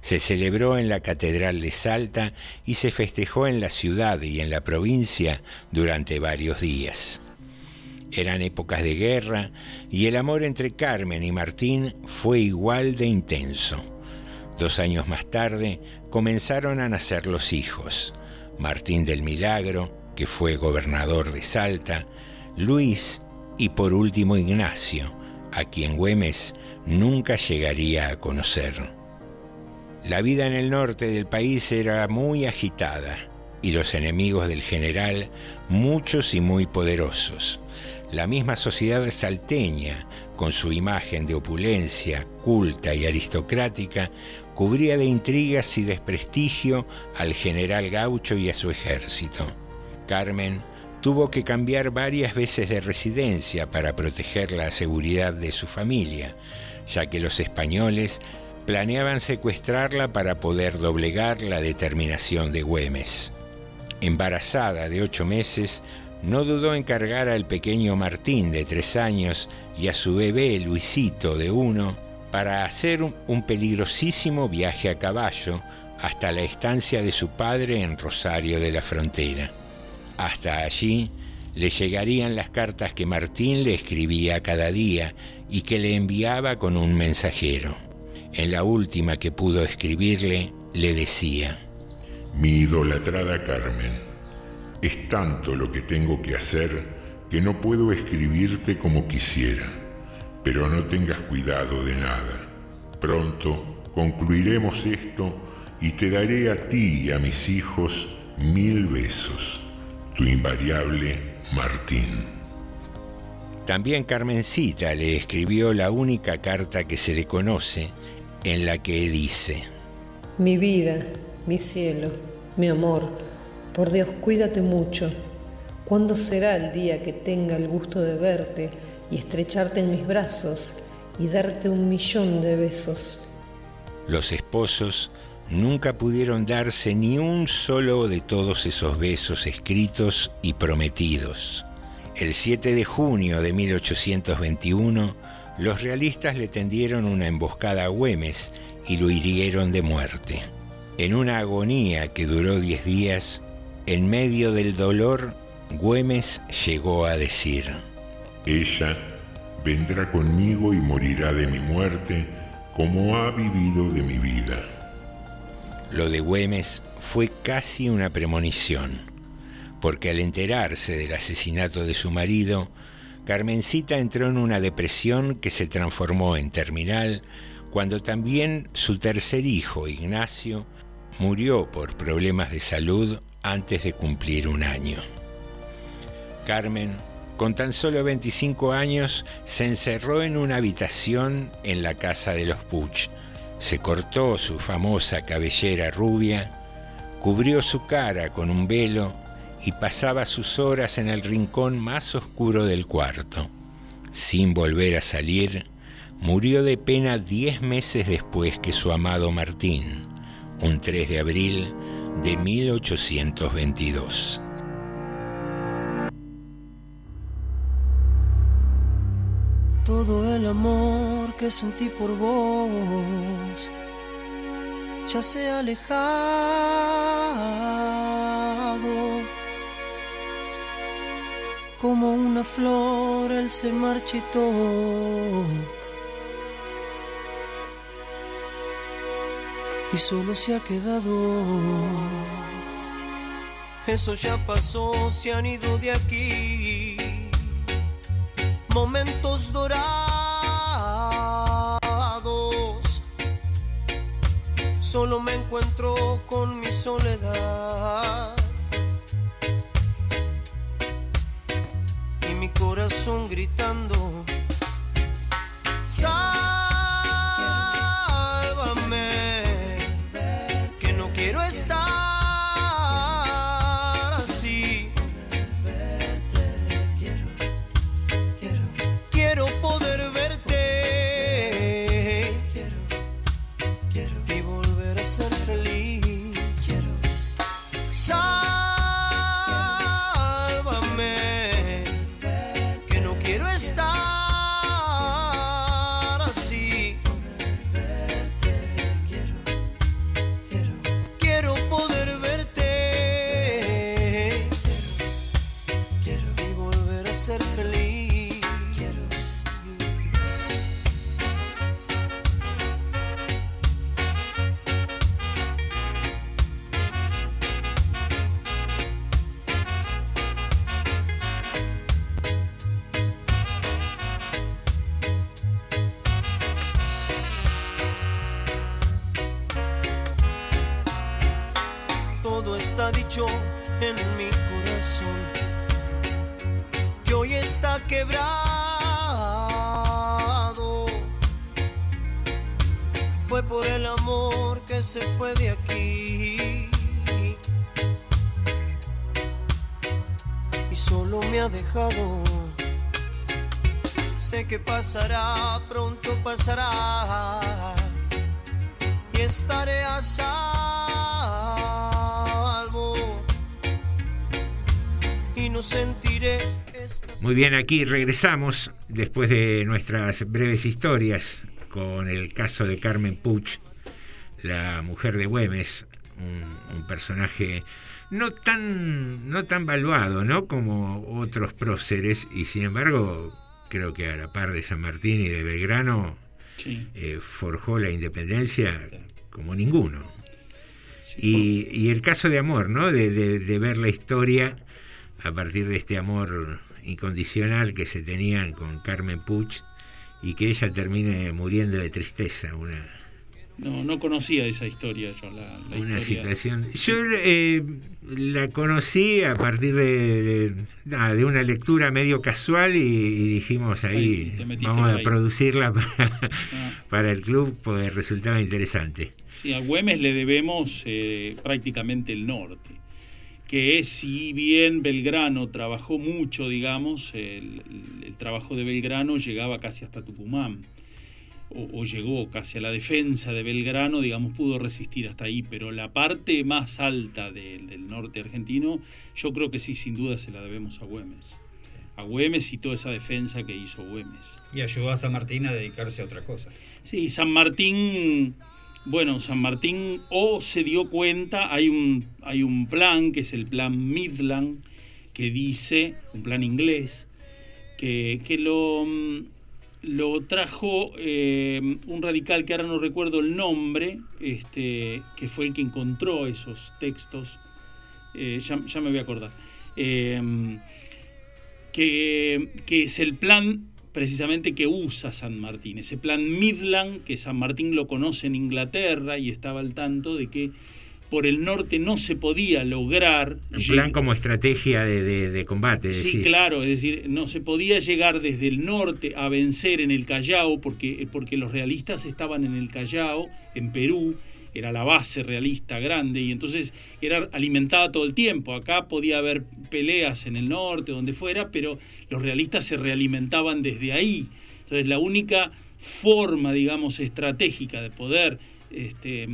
se celebró en la Catedral de Salta y se festejó en la ciudad y en la provincia durante varios días. Eran épocas de guerra y el amor entre Carmen y Martín fue igual de intenso. Dos años más tarde comenzaron a nacer los hijos. Martín del Milagro, que fue gobernador de Salta, Luis y por último Ignacio, a quien Güemes nunca llegaría a conocer. La vida en el norte del país era muy agitada y los enemigos del general muchos y muy poderosos. La misma sociedad salteña, con su imagen de opulencia, culta y aristocrática, cubría de intrigas y desprestigio al general gaucho y a su ejército. Carmen tuvo que cambiar varias veces de residencia para proteger la seguridad de su familia, ya que los españoles planeaban secuestrarla para poder doblegar la determinación de Güemes. Embarazada de ocho meses, no dudó en cargar al pequeño Martín de tres años y a su bebé Luisito de uno para hacer un peligrosísimo viaje a caballo hasta la estancia de su padre en Rosario de la Frontera. Hasta allí le llegarían las cartas que Martín le escribía cada día y que le enviaba con un mensajero. En la última que pudo escribirle, le decía, Mi idolatrada Carmen, es tanto lo que tengo que hacer que no puedo escribirte como quisiera, pero no tengas cuidado de nada. Pronto concluiremos esto y te daré a ti y a mis hijos mil besos. Tu invariable Martín. También Carmencita le escribió la única carta que se le conoce en la que dice, Mi vida, mi cielo, mi amor, por Dios cuídate mucho. ¿Cuándo será el día que tenga el gusto de verte y estrecharte en mis brazos y darte un millón de besos? Los esposos nunca pudieron darse ni un solo de todos esos besos escritos y prometidos. El 7 de junio de 1821, los realistas le tendieron una emboscada a Güemes y lo hirieron de muerte. En una agonía que duró diez días, en medio del dolor, Güemes llegó a decir, Ella vendrá conmigo y morirá de mi muerte como ha vivido de mi vida. Lo de Güemes fue casi una premonición, porque al enterarse del asesinato de su marido, Carmencita entró en una depresión que se transformó en terminal cuando también su tercer hijo, Ignacio, murió por problemas de salud antes de cumplir un año. Carmen, con tan solo 25 años, se encerró en una habitación en la casa de los Puch. Se cortó su famosa cabellera rubia, cubrió su cara con un velo y pasaba sus horas en el rincón más oscuro del cuarto. Sin volver a salir, murió de pena diez meses después que su amado Martín, un 3 de abril de 1822. Todo el amor que sentí por vos ya se ha alejado. Como una flor él se marchitó. Y solo se ha quedado. Eso ya pasó, se han ido de aquí momentos dorados. Solo me encuentro con mi soledad. Y mi corazón gritando. Pasará, pronto pasará. Y estaré a salvo. Y no sentiré Muy bien, aquí regresamos después de nuestras breves historias con el caso de Carmen Puch, la mujer de Güemes, un, un personaje no tan, no tan valuado ¿no? como otros próceres y sin embargo creo que a la par de San Martín y de Belgrano Sí. eh, forjó la independencia como ninguno. Y, y el caso de amor, ¿no? De, de- de ver la historia a partir de este amor incondicional que se tenían con Carmen Puch y que ella termine muriendo de tristeza, una, No, no conocía esa historia yo, la, la una historia. situación. Yo eh, la conocí a partir de, de- nada, de una lectura medio casual y, y dijimos Ahí, vamos a ahí. producirla para, Ah. para el club porque resultaba interesante. Sí, a Güemes le debemos eh, prácticamente el norte, que es, si bien Belgrano trabajó mucho, digamos, el- el trabajo de Belgrano llegaba casi hasta Tucumán, o, o llegó casi a la defensa de Belgrano, digamos, pudo resistir hasta ahí, pero la parte más alta del- del norte argentino, yo creo que sí, sin duda se la debemos a Güemes. A Güemes y toda esa defensa que hizo Güemes. Y ayudó a San Martín a dedicarse a otra cosa. Sí, San Martín, bueno, San Martín o se dio cuenta, hay un, hay un plan que es el plan Midland, que dice, un plan inglés, que, que lo, mm, lo trajo eh, un radical que ahora no recuerdo el nombre, este, que fue el que encontró esos textos, eh, ya, me voy a acordar, eh, que, que es el plan precisamente que usa San Martín, ese plan Midland, que San Martín lo conoce en Inglaterra y estaba al tanto de que por el norte no se podía lograr... Un plan como estrategia de, de- de combate. Sí, decís. claro, es decir, no se podía llegar desde el norte a vencer en el Callao, porque, porque los realistas estaban en el Callao, en Perú, era la base realista grande, y entonces era alimentada todo el tiempo. Acá podía haber peleas en el norte, donde fuera, pero los realistas se realimentaban desde ahí. Entonces la única forma, digamos, estratégica de poder este,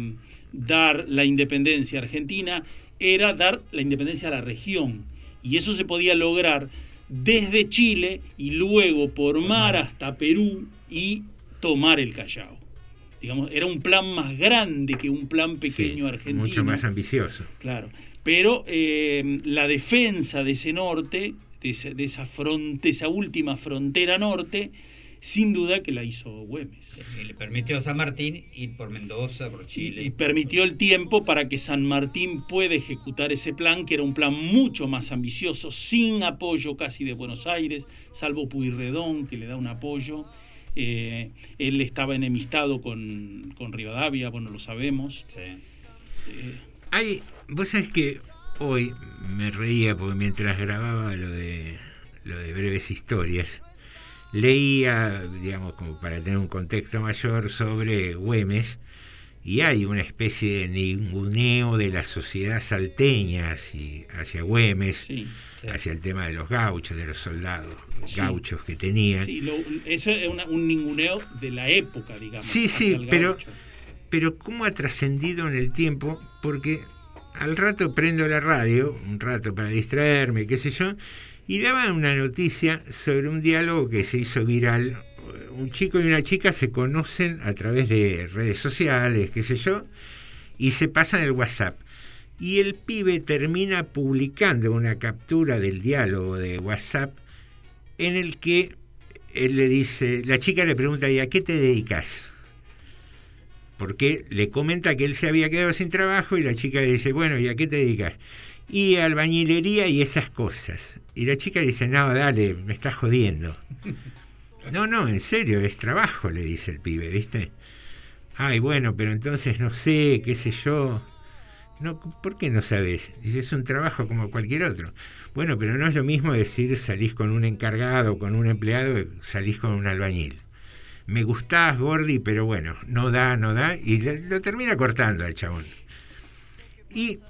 dar la independencia argentina era dar la independencia a la región. Y eso se podía lograr desde Chile y luego por mar hasta Perú y tomar el Callao. Digamos, era un plan más grande que un plan pequeño argentino. Mucho más ambicioso. Claro. Pero eh, la defensa de ese norte, de esa, de esa última frontera norte, sin duda que la hizo Güemes. Y le permitió a San Martín ir por Mendoza, por Y, Chile. y permitió el tiempo para que San Martín pueda ejecutar ese plan, que era un plan mucho más ambicioso, sin apoyo casi de Buenos Aires, salvo Puyredón, que le da un apoyo. Eh, él estaba enemistado con, con Rivadavia, bueno, lo sabemos. Eh, Hay, vos sabés que hoy me reía porque mientras grababa lo de lo de breves historias, leía, digamos, como para tener un contexto mayor sobre Güemes, y hay una especie de ninguneo de la sociedad salteña hacia, hacia Güemes, hacia el tema de los gauchos, de los soldados gauchos que tenían. Sí, lo- eso es una- un ninguneo de la época, digamos. Sí, sí, pero, pero cómo ha trascendido en el tiempo, porque al rato prendo la radio, un rato para distraerme, qué sé yo, y daban una noticia sobre un diálogo que se hizo viral. Un chico y una chica se conocen a través de redes sociales, qué sé yo, y se pasan el WhatsApp. Y el pibe termina publicando una captura del diálogo de WhatsApp en el que él le dice, la chica le pregunta, ¿y a qué te dedicas? Porque le comenta que él se había quedado sin trabajo y la chica le dice, bueno, ¿y a qué te dedicas? Y albañilería y esas cosas. Y la chica dice, no, dale, me estás jodiendo. No, no, en serio, es trabajo, le dice el pibe, ¿viste? Ay, bueno, pero entonces no sé, qué sé yo. No, ¿por qué no sabes? Dice, es un trabajo como cualquier otro. Bueno, pero no es lo mismo decir salís con un encargado, con un empleado, que salís con un albañil. Me gustás, Gordi, pero bueno, no da, no da, y lo, lo termina cortando al chabón. Y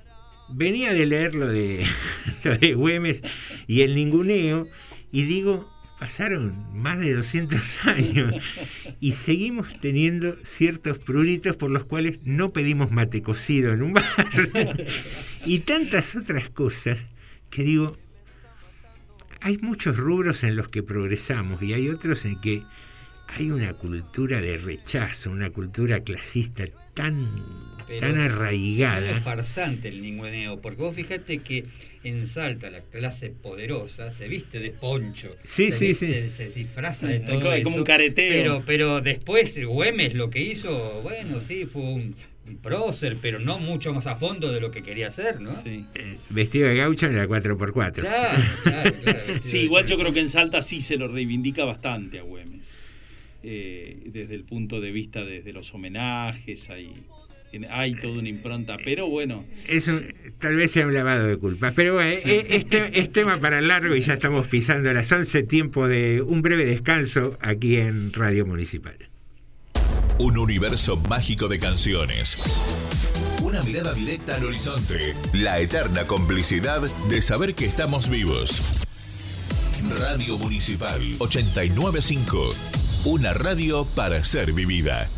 venía de leer lo de, lo de Güemes y el ninguneo, y digo, pasaron más de 200 años y seguimos teniendo ciertos pruritos por los cuales no pedimos mate cocido en un bar. Y tantas otras cosas que digo, hay muchos rubros en los que progresamos y hay otros en que hay una cultura de rechazo, una cultura clasista tan, Pero tan Es arraigada. farsante el ninguneo, porque vos fijate que en Salta la clase poderosa se viste de poncho, Sí, se, sí, viste, sí. se disfraza de Es todo como- es eso, como un careteo. Pero, pero después Güemes lo que hizo, bueno, sí, fue un, prócer, pero no mucho más a fondo de lo que quería hacer, ¿no? Sí. Vestido de gaucho en la 4x4. Claro, claro, claro. Sí, igual yo creo que en Salta sí se lo reivindica bastante a Güemes. Eh, desde el punto de vista desde los homenajes, hay, hay toda una impronta, pero bueno. Es un- tal vez sea un lavado de culpas, pero bueno, eh, este es tema para largo y ya estamos pisando las 11, tiempo de un breve descanso aquí en Radio Municipal. Un universo mágico de canciones. Una mirada directa al horizonte. La eterna complicidad de saber que estamos vivos. Radio Municipal 895. Una radio para ser vivida.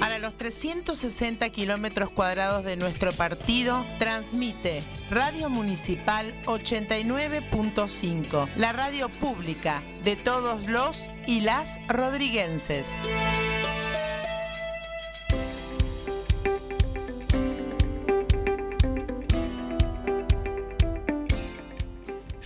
Para los 360 kilómetros cuadrados de nuestro partido, transmite Radio Municipal 89.5, la radio pública de todos los y las rodriguenses.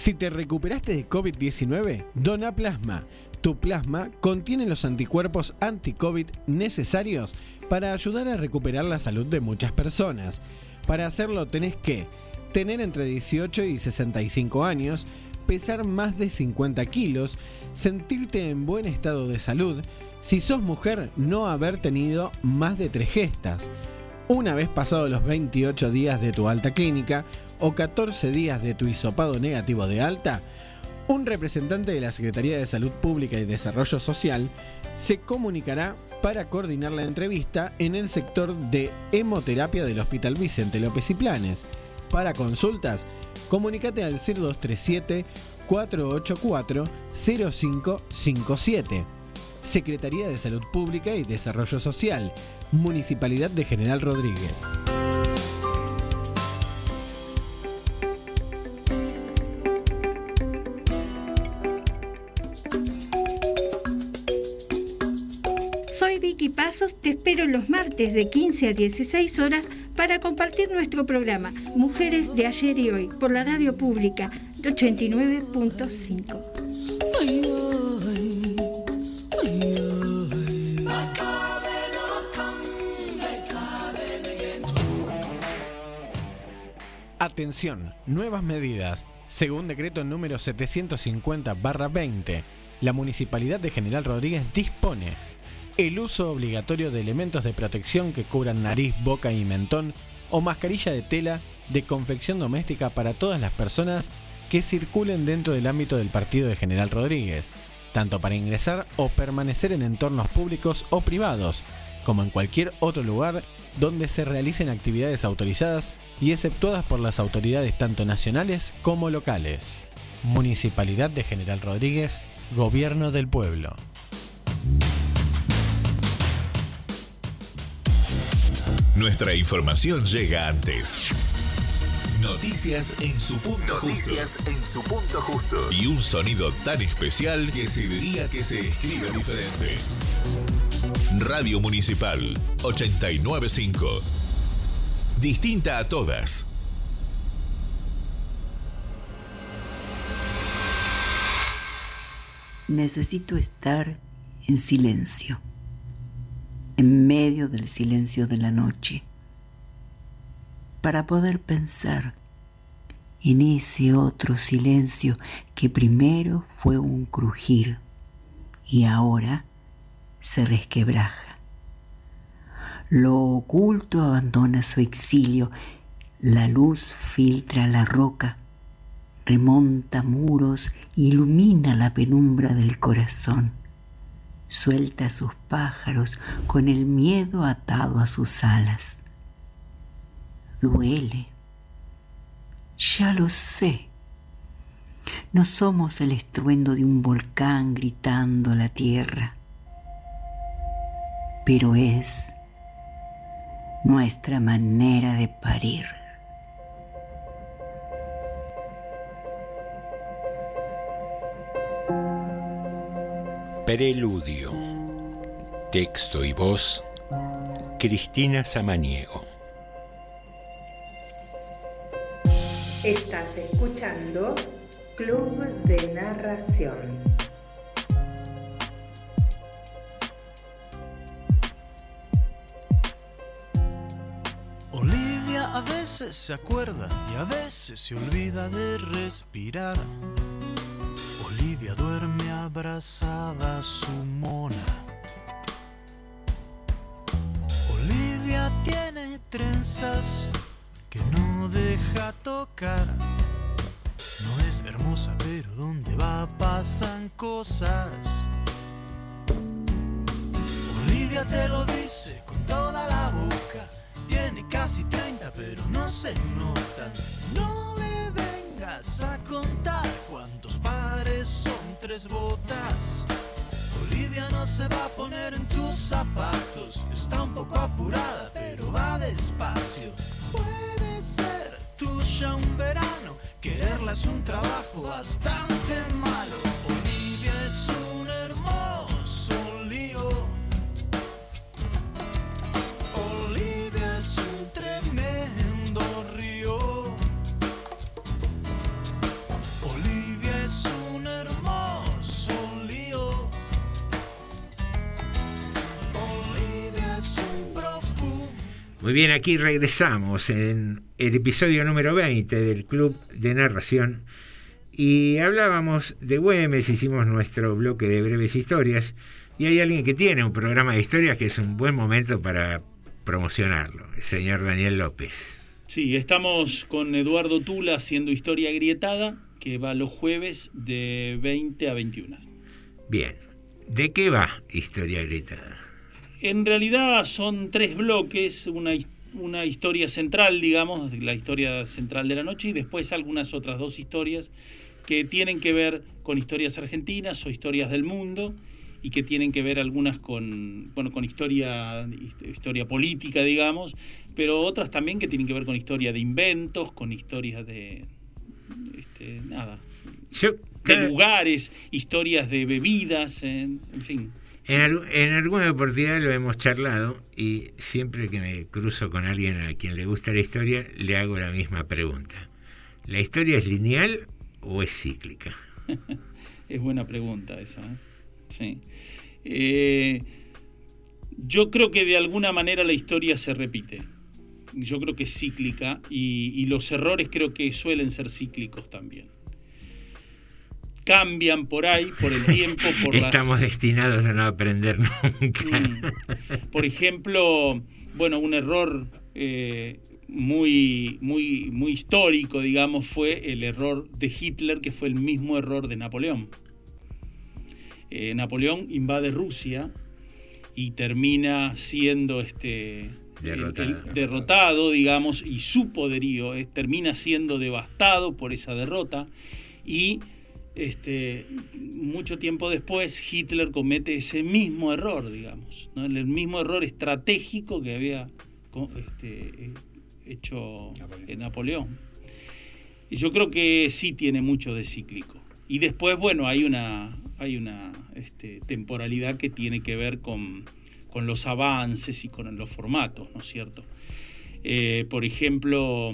Si te recuperaste de COVID-19, dona plasma. Tu plasma contiene los anticuerpos anti-COVID necesarios para ayudar a recuperar la salud de muchas personas. Para hacerlo tenés que tener entre 18 y 65 años, pesar más de 50 kilos, sentirte en buen estado de salud, si sos mujer no haber tenido más de tres gestas. Una vez pasados los 28 días de tu alta clínica o 14 días de tu hisopado negativo de alta, un representante de la Secretaría de Salud Pública y Desarrollo Social se comunicará para coordinar la entrevista en el sector de hemoterapia del Hospital Vicente López y Planes. Para consultas, comunícate al 0237 484 0557. Secretaría de Salud Pública y Desarrollo Social, Municipalidad de General Rodríguez. Te espero los martes de 15 a 16 horas para compartir nuestro programa Mujeres de ayer y hoy por la radio pública de 89.5. Atención, nuevas medidas. Según decreto número 750-20, la Municipalidad de General Rodríguez dispone el uso obligatorio de elementos de protección que cubran nariz, boca y mentón o mascarilla de tela de confección doméstica para todas las personas que circulen dentro del ámbito del partido de General Rodríguez, tanto para ingresar o permanecer en entornos públicos o privados, como en cualquier otro lugar donde se realicen actividades autorizadas y exceptuadas por las autoridades tanto nacionales como locales. Municipalidad de General Rodríguez, Gobierno del Pueblo. Nuestra información llega antes. Noticias en su punto Noticias justo. en su punto justo. Y un sonido tan especial que se diría que se escribe diferente. Radio Municipal 895. Distinta a todas. Necesito estar en silencio, en medio del silencio de la noche, para poder pensar en ese otro silencio que primero fue un crujir y ahora se resquebraja. Lo oculto abandona su exilio, la luz filtra la roca, remonta muros, ilumina la penumbra del corazón, suelta sus pájaros con el miedo atado a sus alas. Duele, ya lo sé. No somos el estruendo de un volcán gritando la tierra, pero es nuestra manera de parir. Preludio. Texto y voz. Cristina Samaniego. Estás escuchando Club de Narración. Olivia a veces se acuerda y a veces se olvida de respirar. Olivia duerme abrazada su mona. Olivia tiene trenzas que no deja tocar. No es hermosa, pero donde va pasan cosas. Olivia te lo dice con toda la boca. Tiene casi 30, pero no se notan. No me vengas a contar cuántos pares son tres botas. Olivia no se va a poner en tus zapatos. Está un poco apurada, pero va despacio. Puede ser tuya un verano. Quererla es un trabajo bastante malo. Olivia es un Muy bien, aquí regresamos en el episodio número 20 del Club de Narración y hablábamos de Güemes, hicimos nuestro bloque de breves historias y hay alguien que tiene un programa de historias que es un buen momento para promocionarlo, el señor Daniel López. Sí, estamos con Eduardo Tula haciendo Historia Grietada, que va los jueves de 20 a 21. Bien, ¿de qué va Historia Gritada? En realidad son tres bloques, una, una historia central, digamos, la historia central de la noche, y después algunas otras dos historias que tienen que ver con historias argentinas o historias del mundo, y que tienen que ver algunas con, bueno, con historia, historia política, digamos, pero otras también que tienen que ver con historia de inventos, con historias de, este, nada, Yo, de lugares, historias de bebidas, en, en fin. En, en alguna oportunidad lo hemos charlado y siempre que me cruzo con alguien a quien le gusta la historia, le hago la misma pregunta. ¿La historia es lineal o es cíclica? Es buena pregunta esa. ¿eh? Sí. Eh, yo creo que de alguna manera la historia se repite. Yo creo que es cíclica y los errores creo que suelen ser cíclicos también. Cambian por ahí, por el tiempo, por las- Estamos destinados a no aprender nunca. Mm. Por ejemplo, bueno, un error eh, muy, muy, muy histórico, digamos, fue el error de Hitler, que fue el mismo error de Napoleón. Eh, Napoleón invade Rusia y termina siendo este Derrotado. el- el- derrotado, digamos, y su poderío eh, termina siendo devastado por esa derrota y este, mucho tiempo después Hitler comete ese mismo error, digamos, ¿no? el mismo error estratégico que había este, eh, hecho Napoleón. Y yo creo que sí tiene mucho de cíclico. Y después, bueno, hay una, hay una este, temporalidad que tiene que ver con, con los avances y con los formatos, ¿no es cierto? Eh, por ejemplo,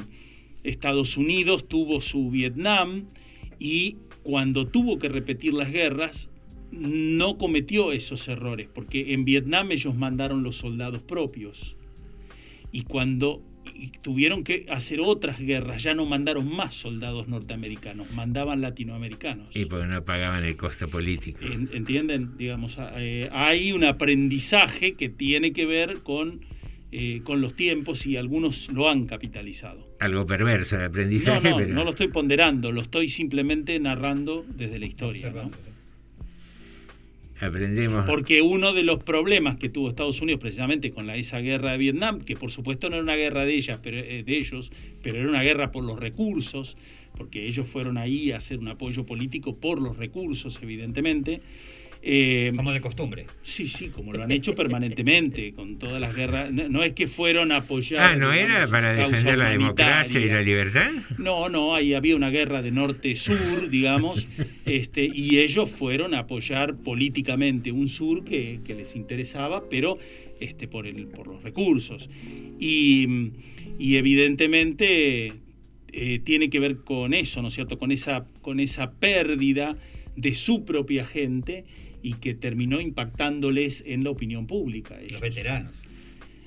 Estados Unidos tuvo su Vietnam y cuando tuvo que repetir las guerras, no cometió esos errores, porque en Vietnam ellos mandaron los soldados propios. Y cuando y tuvieron que hacer otras guerras, ya no mandaron más soldados norteamericanos, mandaban latinoamericanos. Y porque no pagaban el costo político. En- ¿Entienden? Digamos, eh, hay un aprendizaje que tiene que ver con, eh, con los tiempos y algunos lo han capitalizado. Algo perverso el No, aprendizaje, no, pero no lo estoy ponderando, lo estoy simplemente narrando desde la historia. ¿no? aprendemos. Porque uno de los problemas que tuvo Estados Unidos precisamente con la, esa guerra de Vietnam, que por supuesto no era una guerra de ellas, pero, eh, de ellos, pero era una guerra por los recursos, porque ellos fueron ahí a hacer un apoyo político por los recursos, evidentemente. Eh, Como de costumbre. Sí, sí, como lo han hecho permanentemente con todas las guerras. No, no es que fueron a apoyar. Ah, ¿no era para defender la democracia y la libertad? No, no, ahí había una guerra de norte-sur, digamos, este, y ellos fueron a apoyar políticamente un sur que, que les interesaba, pero este, por, el, por los recursos. Y, y evidentemente eh, tiene que ver con eso, ¿no es cierto? Con esa, con esa pérdida de su propia gente y que terminó impactándoles en la opinión pública. Los veteranos.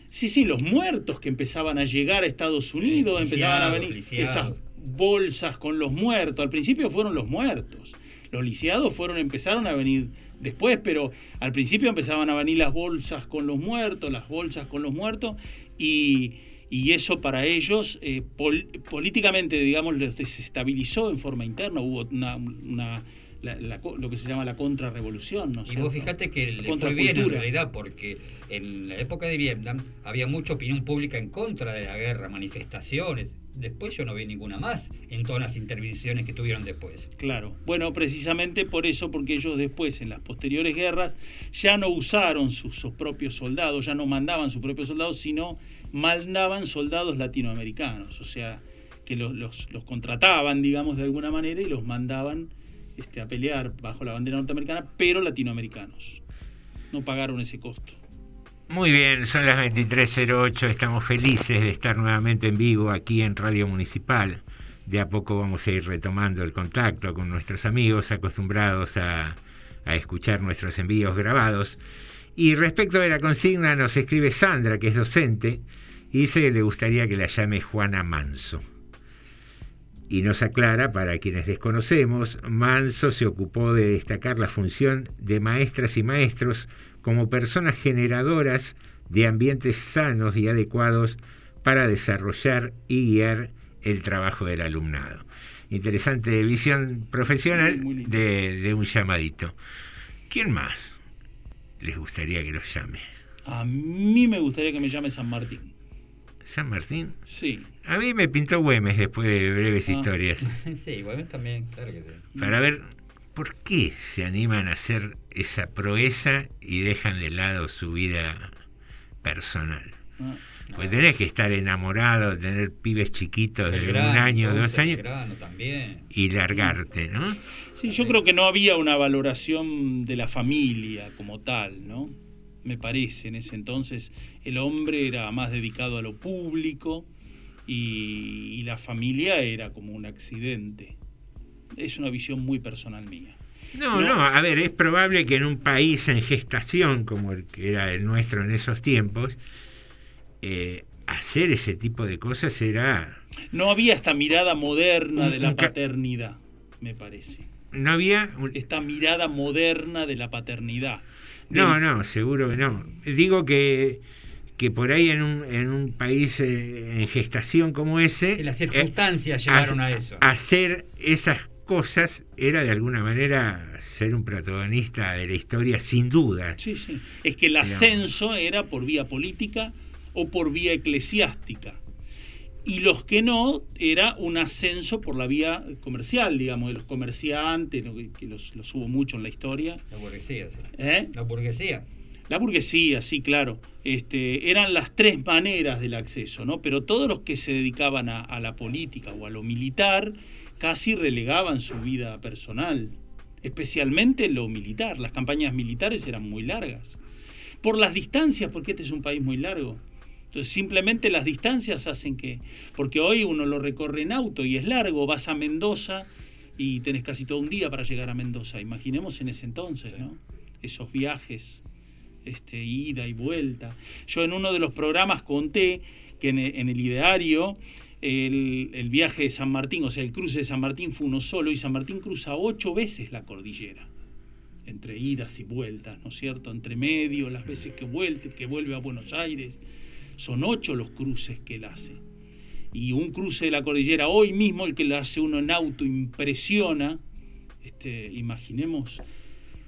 Sí, sí, los muertos que empezaban a llegar a Estados Unidos, empezaban a venir esas bolsas con los muertos. Al principio fueron los muertos. Los lisiados fueron, empezaron a venir después, pero al principio empezaban a venir las bolsas con los muertos, las bolsas con los muertos, y, y eso para ellos eh, pol- políticamente, digamos, les desestabilizó en forma interna. Hubo una, una- la- la lo que se llama la contrarrevolución. ¿no Y vos fíjate que le fue bien en realidad, porque en la época de Vietnam había mucha opinión pública en contra de la guerra, manifestaciones. Después yo no vi ninguna más en todas las intervenciones que tuvieron después. Claro. Bueno, precisamente por eso, porque ellos después, en las posteriores guerras, ya no usaron sus, sus propios soldados, ya no mandaban sus propios soldados, sino mandaban soldados latinoamericanos. O sea, que los, los- los contrataban, digamos, de alguna manera y los mandaban este, a pelear bajo la bandera norteamericana, pero latinoamericanos. No pagaron ese costo. Muy bien, son las 23.08, estamos felices de estar nuevamente en vivo aquí en Radio Municipal. De a poco vamos a ir retomando el contacto con nuestros amigos acostumbrados a, a escuchar nuestros envíos grabados. Y respecto de la consigna nos escribe Sandra, que es docente, y dice que le gustaría que la llame Juana Manso. Y nos aclara, para quienes desconocemos, Manso se ocupó de destacar la función de maestras y maestros como personas generadoras de ambientes sanos y adecuados para desarrollar y guiar el trabajo del alumnado. Interesante visión profesional de, de un llamadito. ¿Quién más les gustaría que los llame? A mí me gustaría que me llame San Martín. ¿San Martín? Sí. A mí me pintó Güemes después de breves Ah. historias. sí, igual también, claro que sí. para ver por qué se animan a hacer esa proeza y dejan de lado su vida personal. Ah. Pues tenés que estar enamorado, tener pibes chiquitos de un año, dos años y largarte, ¿no? Sí, yo creo que no había una valoración de la familia como tal, ¿no? Me parece, en ese entonces el hombre era más dedicado a lo público y, y la familia era como un accidente. Es una visión muy personal mía. No, no, a ver, es probable que en un país en gestación como el que era el nuestro en esos tiempos, eh, hacer ese tipo de cosas era... No había esta mirada moderna Un- de la paternidad, me parece. No había... Esta mirada moderna de la paternidad. No, no, seguro que no. Digo que, que por ahí en un, en un país eh, en gestación como ese... Las circunstancias eh, llevaron ha- a eso. Hacer esas cosas era de alguna manera ser un protagonista de la historia sin duda. Sí, sí. Es que el ascenso era por vía política o por vía eclesiástica. Y los que no, era un ascenso por la vía comercial, digamos, de los comerciantes, que los, los hubo mucho en la historia. La burguesía, sí. ¿Eh? La burguesía. La burguesía, sí, claro. Este, eran las tres maneras del acceso, ¿no? Pero todos los que se dedicaban a, a la política o a lo militar casi relegaban su vida personal, especialmente lo militar. Las campañas militares eran muy largas. Por las distancias, porque este es un país muy largo. Simplemente las distancias hacen que, porque hoy uno lo recorre en auto y es largo, vas a Mendoza y tenés casi todo un día para llegar a Mendoza. Imaginemos en ese entonces, ¿no? Esos viajes, este, ida y vuelta. Yo en uno de los programas conté que en, en el ideario el, el, viaje de San Martín, o sea, el cruce de San Martín fue uno solo y San Martín cruza ocho veces la cordillera, entre idas y vueltas, ¿no es cierto? Entre medio, las veces que vuelve, que vuelve a Buenos Aires. Son ocho los cruces que él hace. Y un cruce de la cordillera, hoy mismo el que lo hace uno en auto impresiona, este, imaginemos,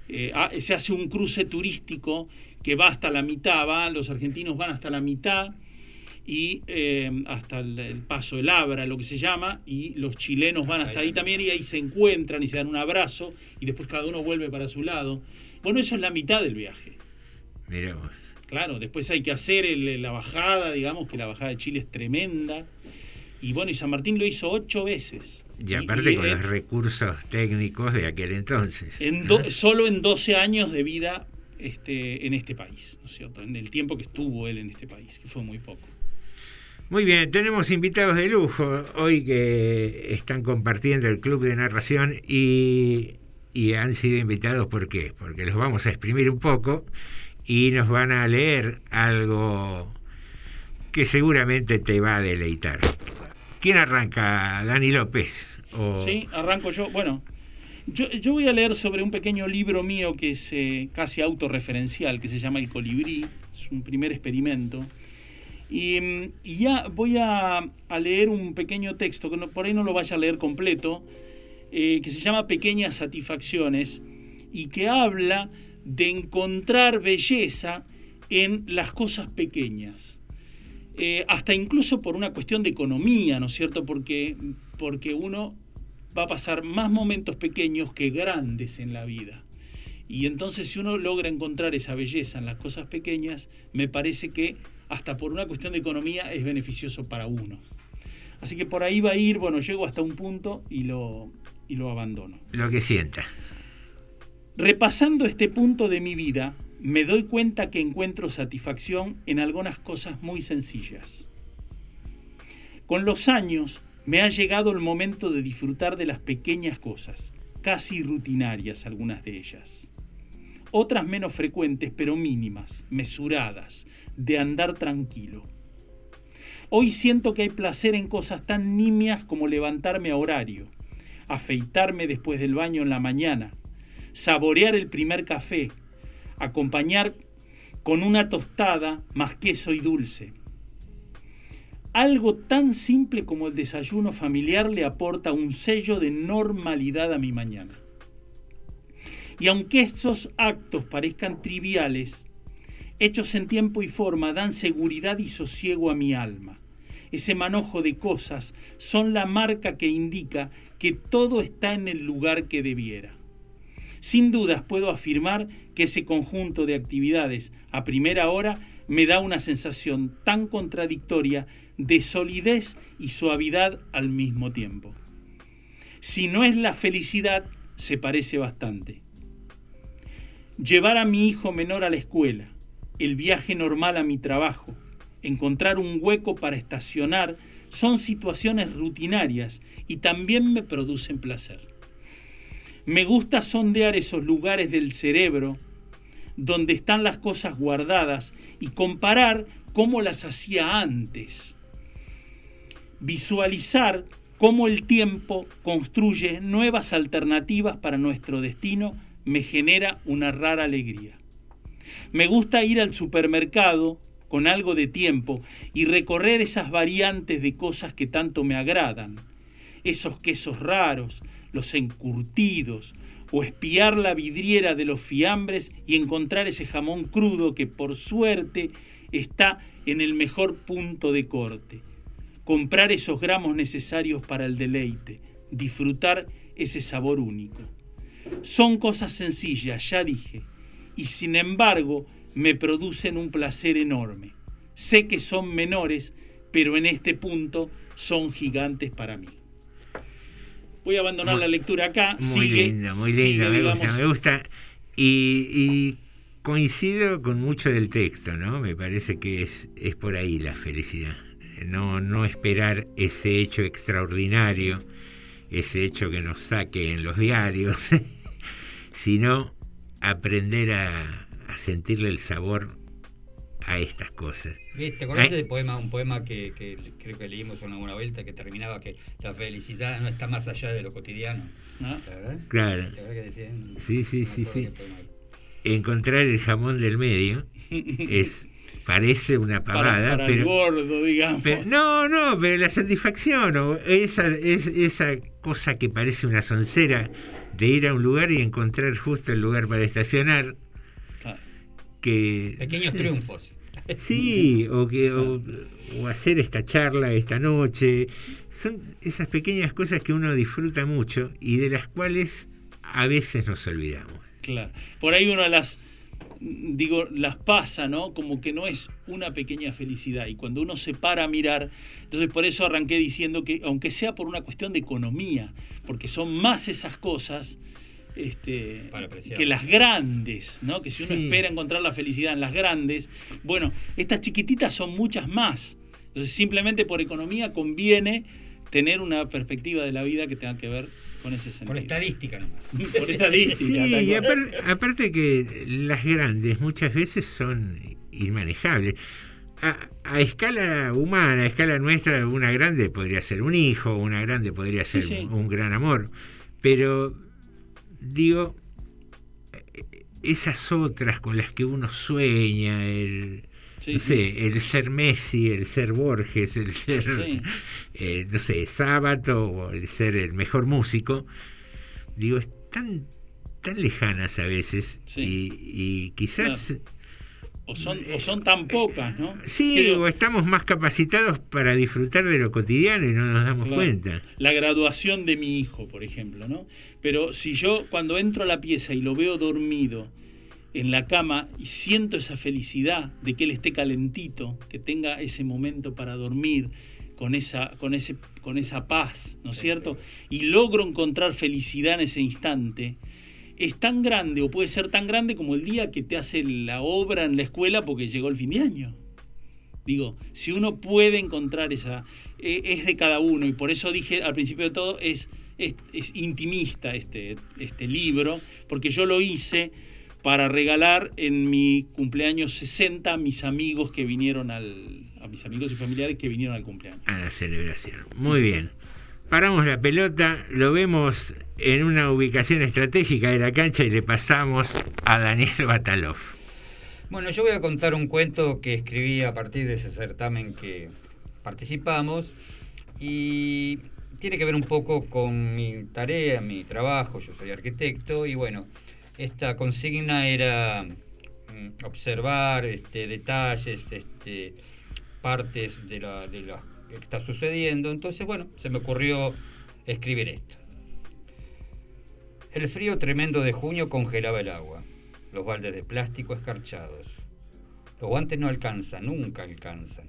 eh, se hace un cruce turístico que va hasta la mitad, va, los argentinos van hasta la mitad y eh, hasta el, el, paso del Abra, lo que se llama, y los chilenos van hasta ahí también y ahí se encuentran y se dan un abrazo y después cada uno vuelve para su lado. Bueno, eso es la mitad del viaje. Miremos. Claro, después hay que hacer el, la bajada, digamos que la bajada de Chile es tremenda. Y bueno, y San Martín lo hizo ocho veces. Y aparte y, y, con eh, los recursos técnicos de aquel entonces. En do, ¿no? Solo en 12 años de vida este, en este país, ¿no es cierto? En el tiempo que estuvo él en este país, que fue muy poco. Muy bien, tenemos invitados de lujo hoy que están compartiendo el club de narración y, y han sido invitados, ¿por qué? Porque los vamos a exprimir un poco y nos van a leer algo que seguramente te va a deleitar. ¿Quién arranca? Dani López. Sí, arranco yo. Bueno, yo, yo, voy a leer sobre un pequeño libro mío que es eh, casi autorreferencial, que se llama El Colibrí. Es un primer experimento. Y, y ya voy a, a, leer un pequeño texto, que por ahí no lo vaya a leer completo, eh, que se llama Pequeñas Satisfacciones y que habla de encontrar belleza en las cosas pequeñas. Eh, hasta incluso por una cuestión de economía, ¿no es cierto? Porque, porque uno va a pasar más momentos pequeños que grandes en la vida. Y entonces si uno logra encontrar esa belleza en las cosas pequeñas, me parece que hasta por una cuestión de economía es beneficioso para uno. Así que por ahí va a ir, bueno, llego hasta un punto y lo, y lo abandono. Lo que sienta. Repasando este punto de mi vida, me doy cuenta que encuentro satisfacción en algunas cosas muy sencillas. Con los años me ha llegado el momento de disfrutar de las pequeñas cosas, casi rutinarias algunas de ellas. Otras menos frecuentes, pero mínimas, mesuradas, de andar tranquilo. Hoy siento que hay placer en cosas tan nimias como levantarme a horario, afeitarme después del baño en la mañana, saborear el primer café, acompañar con una tostada más queso y dulce. Algo tan simple como el desayuno familiar le aporta un sello de normalidad a mi mañana. Y aunque estos actos parezcan triviales, hechos en tiempo y forma dan seguridad y sosiego a mi alma. Ese manojo de cosas son la marca que indica que todo está en el lugar que debiera. Sin dudas puedo afirmar que ese conjunto de actividades a primera hora me da una sensación tan contradictoria de solidez y suavidad al mismo tiempo. Si no es la felicidad, se parece bastante. Llevar a mi hijo menor a la escuela, el viaje normal a mi trabajo, encontrar un hueco para estacionar, son situaciones rutinarias y también me producen placer. Me gusta sondear esos lugares del cerebro donde están las cosas guardadas y comparar cómo las hacía antes. Visualizar cómo el tiempo construye nuevas alternativas para nuestro destino me genera una rara alegría. Me gusta ir al supermercado con algo de tiempo y recorrer esas variantes de cosas que tanto me agradan. Esos quesos raros, los encurtidos, o espiar la vidriera de los fiambres y encontrar ese jamón crudo que por suerte está en el mejor punto de corte. Comprar esos gramos necesarios para el deleite, disfrutar ese sabor único. Son cosas sencillas, ya dije, y sin embargo me producen un placer enorme. Sé que son menores, pero en este punto son gigantes para mí. Voy a abandonar Muy- la lectura acá. Muy sigue, lindo, muy sigue, lindo, me digamos, gusta, me gusta. Y, y coincido con mucho del texto, ¿no? Me parece que es, es por ahí la felicidad. No, no esperar ese hecho extraordinario, ese hecho que nos saque en los diarios, sino aprender a, a sentirle el sabor a estas cosas. ¿Te acordás Ay. de poema, un poema que, que creo que leímos una buena vuelta que terminaba que la felicidad no está más allá de lo cotidiano? ¿Ah? ¿La verdad? Claro. ¿Te que decían? Sí, sí, No sí, sí. Encontrar el jamón del medio es parece una para, pavada, para el pero, gordo, digamos. pero- no, no, pero la satisfacción o esa es esa cosa que parece una soncera de ir a un lugar y encontrar justo el lugar para estacionar que Pequeños sí. triunfos. Sí, o que o, hacer esta charla esta noche. Son esas pequeñas cosas que uno disfruta mucho y de las cuales a veces nos olvidamos. Claro. Por ahí uno las, digo, las pasa, ¿no? Como que no es una pequeña felicidad. Y cuando uno se para a mirar, entonces por eso arranqué diciendo que, aunque sea por una cuestión de economía, porque son más esas cosas este, Para apreciar. que las grandes, ¿no? Que si uno Sí. espera encontrar la felicidad en las grandes, bueno, estas chiquititas son muchas más. Entonces simplemente por economía conviene tener una perspectiva de la vida que tenga que ver con ese sentido. Por estadística nomás. Por estadística. Sí, y aparte que las grandes muchas veces son inmanejables. A, a escala humana, a escala nuestra, una grande podría ser un hijo, una grande podría ser sí. Un, un gran amor. Pero, digo, esas otras con las que uno sueña, el, Sí, no sí. sé, el ser Messi, el ser Borges, el ser, Sí. eh, no sé, Sábato, o el ser el mejor músico, digo, están tan lejanas a veces y quizás O son, o son tan pocas, ¿no? sí Creo- o estamos más capacitados para disfrutar de lo cotidiano y no nos damos Claro. cuenta. La graduación de mi hijo, por ejemplo, ¿no? Pero si yo cuando entro a la pieza y lo veo dormido en la cama y siento esa felicidad de que él esté calentito, que tenga ese momento para dormir con esa, con ese, con esa paz, ¿no es cierto? Y logro encontrar felicidad en ese instante, es tan grande o puede ser tan grande como el día que te hace la obra en la escuela porque llegó el fin de año. Digo, si uno puede encontrar esa, eh, es de cada uno, y por eso dije al principio de todo, es, es, es intimista este, este libro, porque yo lo hice para regalar en mi cumpleaños 60 a mis amigos que vinieron al, a mis amigos y familiares que vinieron al cumpleaños. A la celebración. Muy bien. Paramos la pelota, lo vemos en una ubicación estratégica de la cancha y le pasamos a Daniel Batalov. Bueno, yo voy a contar un cuento que escribí a partir de ese certamen que participamos y tiene que ver un poco con mi tarea, mi trabajo, yo soy arquitecto y bueno, esta consigna era mm, observar este, detalles, este, partes de, la, de que está sucediendo, entonces bueno, se me ocurrió escribir esto. El frío tremendo de junio congelaba el agua, los baldes de plástico escarchados. Los guantes no alcanzan, nunca alcanzan.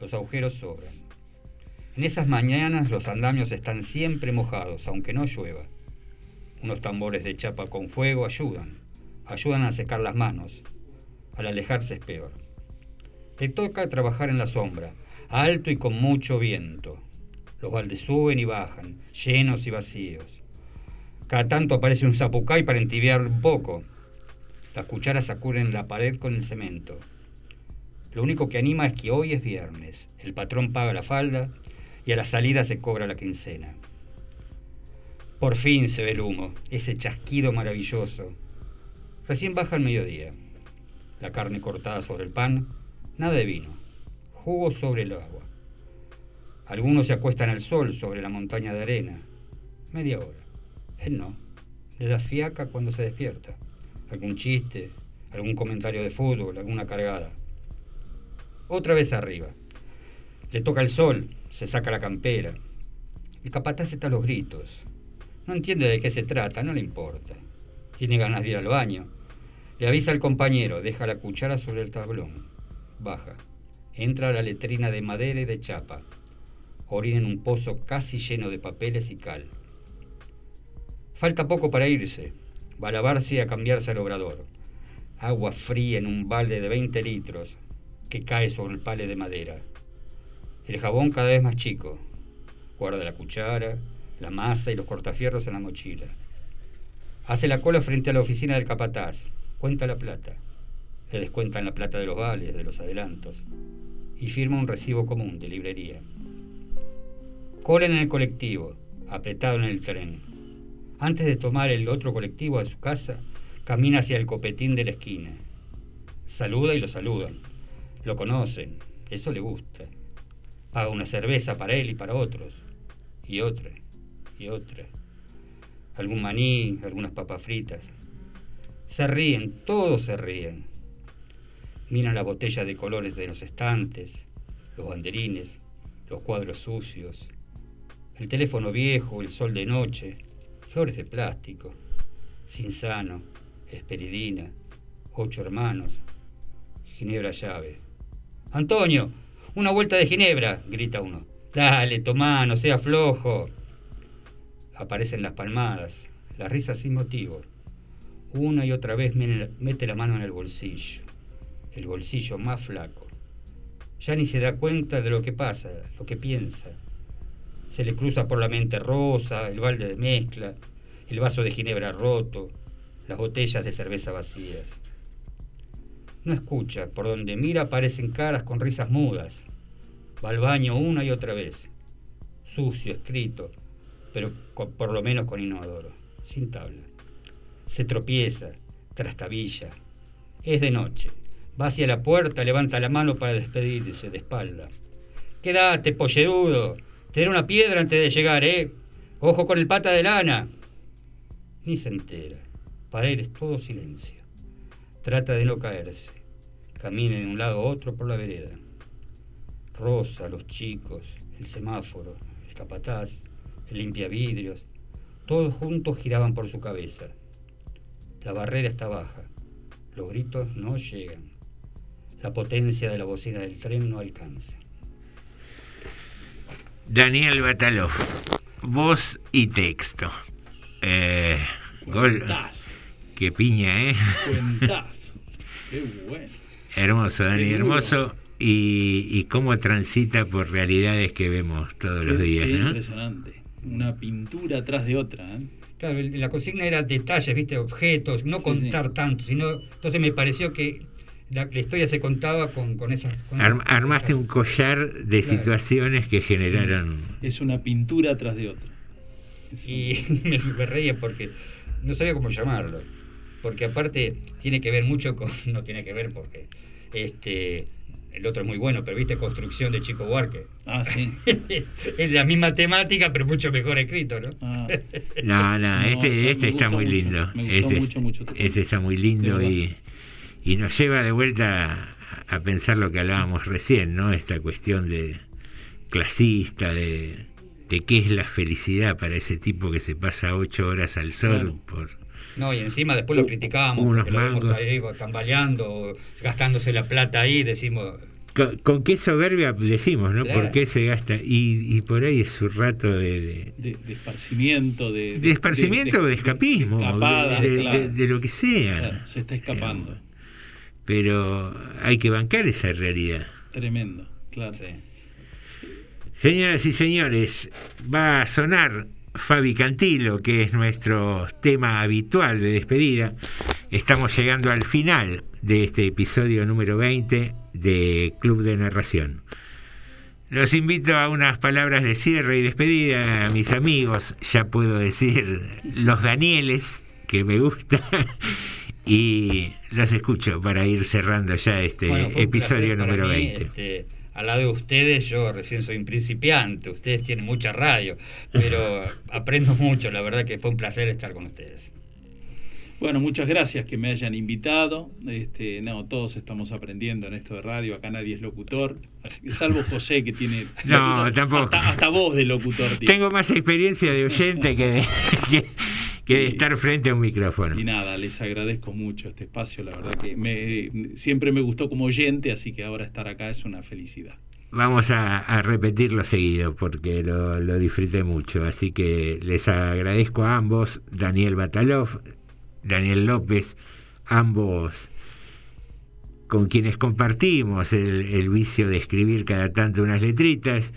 Los agujeros sobran. En esas mañanas los andamios están siempre mojados, aunque no llueva. Unos tambores de chapa con fuego ayudan, ayudan a secar las manos. Al alejarse es peor. Te toca trabajar en la sombra, alto y con mucho viento. Los baldes suben y bajan, llenos y vacíos. Cada tanto aparece un zapucay para entibiar un poco. Las cucharas sacuden la pared con el cemento. Lo único que anima es que hoy es viernes. El patrón paga la falda y a la salida se cobra la quincena. Por fin se ve el humo, ese chasquido maravilloso. Recién baja el mediodía. La carne cortada sobre el pan, nada de vino. Jugo sobre el agua. Algunos se acuestan al sol sobre la montaña de arena. Media hora. Él no. Le da fiaca cuando se despierta. Algún chiste, algún comentario de fútbol, alguna cargada. Otra vez arriba. Le toca el sol, se saca la campera. El capataz está a los gritos. No entiende de qué se trata, no le importa. Tiene ganas de ir al baño. Le avisa al compañero, deja la cuchara sobre el tablón. Baja. Entra a la letrina de madera y de chapa. Orina en un pozo casi lleno de papeles y cal. Falta poco para irse. Va a lavarse y a cambiarse al obrador. Agua fría en un balde de 20 litros que cae sobre el pale de madera. El jabón cada vez más chico. Guarda la cuchara, la masa y los cortafierros en la mochila. Hace la cola frente a la oficina del capataz. Cuenta la plata. Le descuentan la plata de los vales, de los adelantos. Y firma un recibo común de librería. Cola en el colectivo, apretado en el tren. Antes de tomar el otro colectivo a su casa, camina hacia el copetín de la esquina. Saluda y lo saludan. Lo conocen, eso le gusta. Paga una cerveza para él y para otros. Y otra, y otra. Algún maní, algunas papas fritas. Se ríen, todos se ríen. Miran la botella de colores de los estantes, los banderines, los cuadros sucios, el teléfono viejo, el sol de noche, flores de plástico, Cinsano, Esperidina, ocho hermanos, Ginebra llave. Antonio, una vuelta de Ginebra, grita uno. Dale, tomá, no sea flojo. Aparecen las palmadas, las risas sin motivo. Una y otra vez mete la mano en el bolsillo, el bolsillo más flaco. Ya ni se da cuenta de lo que pasa, lo que piensa. Se le cruza por la mente rosa, el balde de mezcla, el vaso de ginebra roto, las botellas de cerveza vacías. No escucha, por donde mira aparecen caras con risas mudas. Va al baño una y otra vez. Sucio, escrito, pero por lo menos con inodoro, sin tabla. Se tropieza, trastabilla. Es de noche. Va hacia la puerta, levanta la mano para despedirse de espalda. Quédate, pollerudo. Te daré una piedra antes de llegar, ¿eh? Ojo con el pata de lana. Ni se entera. Para él es todo silencio. Trata de no caerse. Camina de un lado a otro por la vereda. Rosa, los chicos, el semáforo, el capataz, el limpiavidrios, todos juntos giraban por su cabeza. La barrera está baja. Los gritos no llegan. La potencia de la bocina del tren no alcanza. Daniel Batalov, voz y texto. Eh, gol. Qué piña, ¿eh? Cuentazo. Qué bueno. Hermoso, Dani, Qué hermoso. Y, y cómo transita por realidades que vemos todos los días, qué ¿no? impresionante. Una pintura atrás de otra. ¿eh? Claro, la consigna era detalles, viste, objetos, no contar tanto, sino. Entonces me pareció que la, la historia se contaba con, con esas. con Arm- esas- armaste un collar de Claro. situaciones que generaron. Es una pintura atrás de otra. Y me, me reía porque no sabía cómo llamarlo. Porque aparte tiene que ver mucho con. No tiene que ver porque. Este. El otro es muy bueno, pero viste construcción de Chico Buarque. Ah, sí. es la misma temática, pero mucho mejor escrito, ¿no? Ah. No, no, No, este, me este está muy mucho, lindo. me gustó Este, mucho, mucho. este está muy lindo y, y nos lleva de vuelta a, a pensar lo que hablábamos recién, ¿no? Esta cuestión de clasista, de, de qué es la felicidad para ese tipo que se pasa ocho horas al sol Claro. por No, y encima después lo criticamos, unos lo vemos ahí tambaleando, gastándose la plata ahí, decimos, con, con qué soberbia decimos, ¿no? Claro. ¿Por qué se gasta? Y, y por ahí es su rato de, de- De, de esparcimiento, de, de esparcimiento o de, escapismo, de- escapada, de, claro. de- de lo que sea. Claro, se está escapando. Pero hay que bancar esa realidad. Tremendo, claro. Señoras y señores, va a sonar Fabi Cantilo, que es nuestro tema habitual de despedida. Estamos llegando al final de este episodio número 20 de Club de Narración. Los invito a unas palabras de cierre y despedida, mis amigos, ya puedo decir los Danieles, que me gusta, y los escucho para ir cerrando ya este Bueno, episodio número mí, 20. este, al lado de ustedes yo recién soy un principiante, ustedes tienen mucha radio, pero aprendo mucho, la verdad que fue un placer estar con ustedes. Bueno, muchas gracias que me hayan invitado. Este, no, todos estamos aprendiendo en esto de radio. Acá nadie es locutor, así que salvo José que tiene No, tampoco. Hasta, hasta voz de locutor. tiene. Tengo más experiencia de oyente que de, que, que de estar frente a un micrófono. Y nada, les agradezco mucho este espacio. La verdad que me, siempre me gustó como oyente, así que ahora estar acá es una felicidad. Vamos a, a repetirlo seguido porque lo, lo disfruté mucho. Así que les agradezco a ambos, Daniel Batalov, Daniel López, ambos con quienes compartimos el, el vicio de escribir cada tanto unas letritas.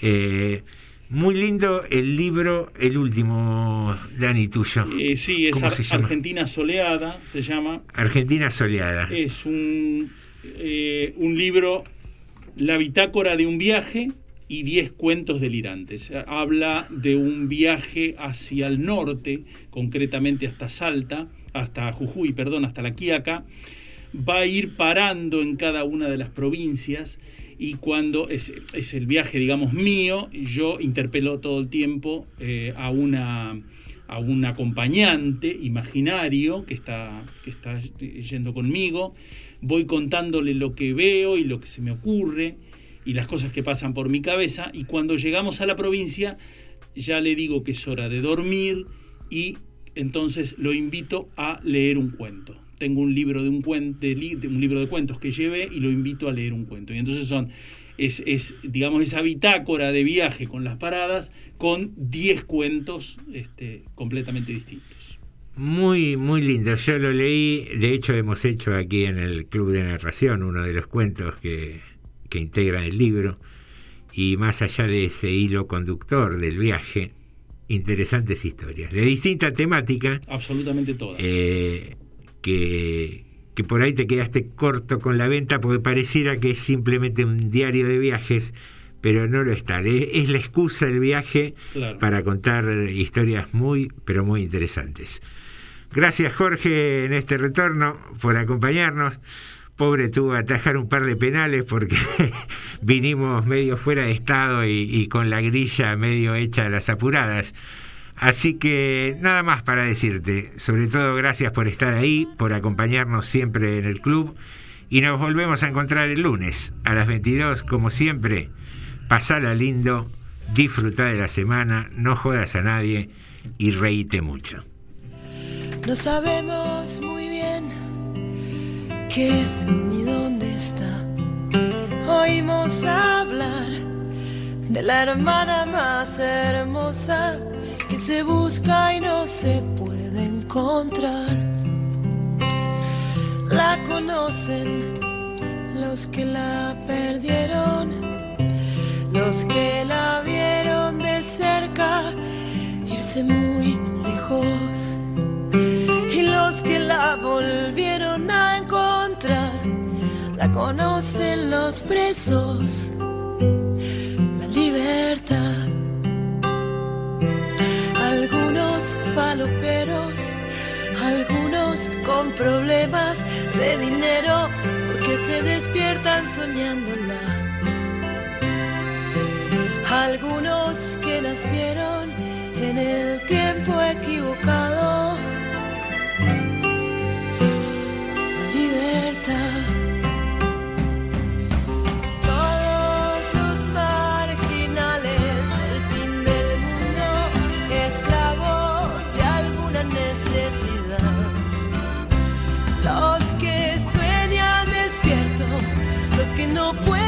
Eh, muy lindo el libro, el último, Dani, tuyo. Eh, sí, es. Argentina Soleada, se llama. Argentina Soleada. Es un, eh, un libro, la bitácora de un viaje y 10 cuentos delirantes. Habla de un viaje hacia el norte, concretamente hasta Salta, hasta Jujuy, perdón, hasta La Quiaca. Va a ir parando en cada una de las provincias y cuando es, es el viaje, digamos, mío, yo interpelo todo el tiempo eh, a una a un acompañante imaginario que está, que está yendo conmigo, voy contándole lo que veo y lo que se me ocurre y las cosas que pasan por mi cabeza y cuando llegamos a la provincia ya le digo que es hora de dormir y entonces lo invito a leer un cuento. Tengo un libro de un, cuen- de un libro de cuentos que llevé y lo invito a leer un cuento. Y entonces son es, es, digamos esa bitácora de viaje con las paradas con 10 cuentos este, completamente distintos. Muy, muy lindo. Yo lo leí, de hecho hemos hecho aquí en el Club de Narración uno de los cuentos que, que integran el libro. Y más allá de ese hilo conductor del viaje, interesantes historias, de distinta temática, Absolutamente todas. eh, que, que por ahí te quedaste corto con la venta porque pareciera que es simplemente un diario de viajes, pero no lo está. Es, es la excusa del viaje Claro. para contar historias muy, pero muy interesantes. Gracias Jorge en este retorno por acompañarnos. Pobre tuvo que atajar un par de penales porque vinimos medio fuera de estado y, y con la grilla medio hecha a las apuradas. Así que nada más para decirte. Sobre todo gracias por estar ahí, por acompañarnos siempre en el club. Y nos volvemos a encontrar el lunes a las 22, como siempre. Pasala lindo, disfruta de la semana, no jodas a nadie y reíte mucho. No sabemos muy bien qué es ni dónde está. Oímos hablar de la hermana más hermosa que se busca y no se puede encontrar. La conocen los que la perdieron, los que la vieron de cerca irse muy lejos y los que la volvieron a encontrar la conocen los presos la libertad faloperos algunos con problemas de dinero porque se despiertan soñándola. Algunos que nacieron en el tiempo equivocado. La libertad no pueden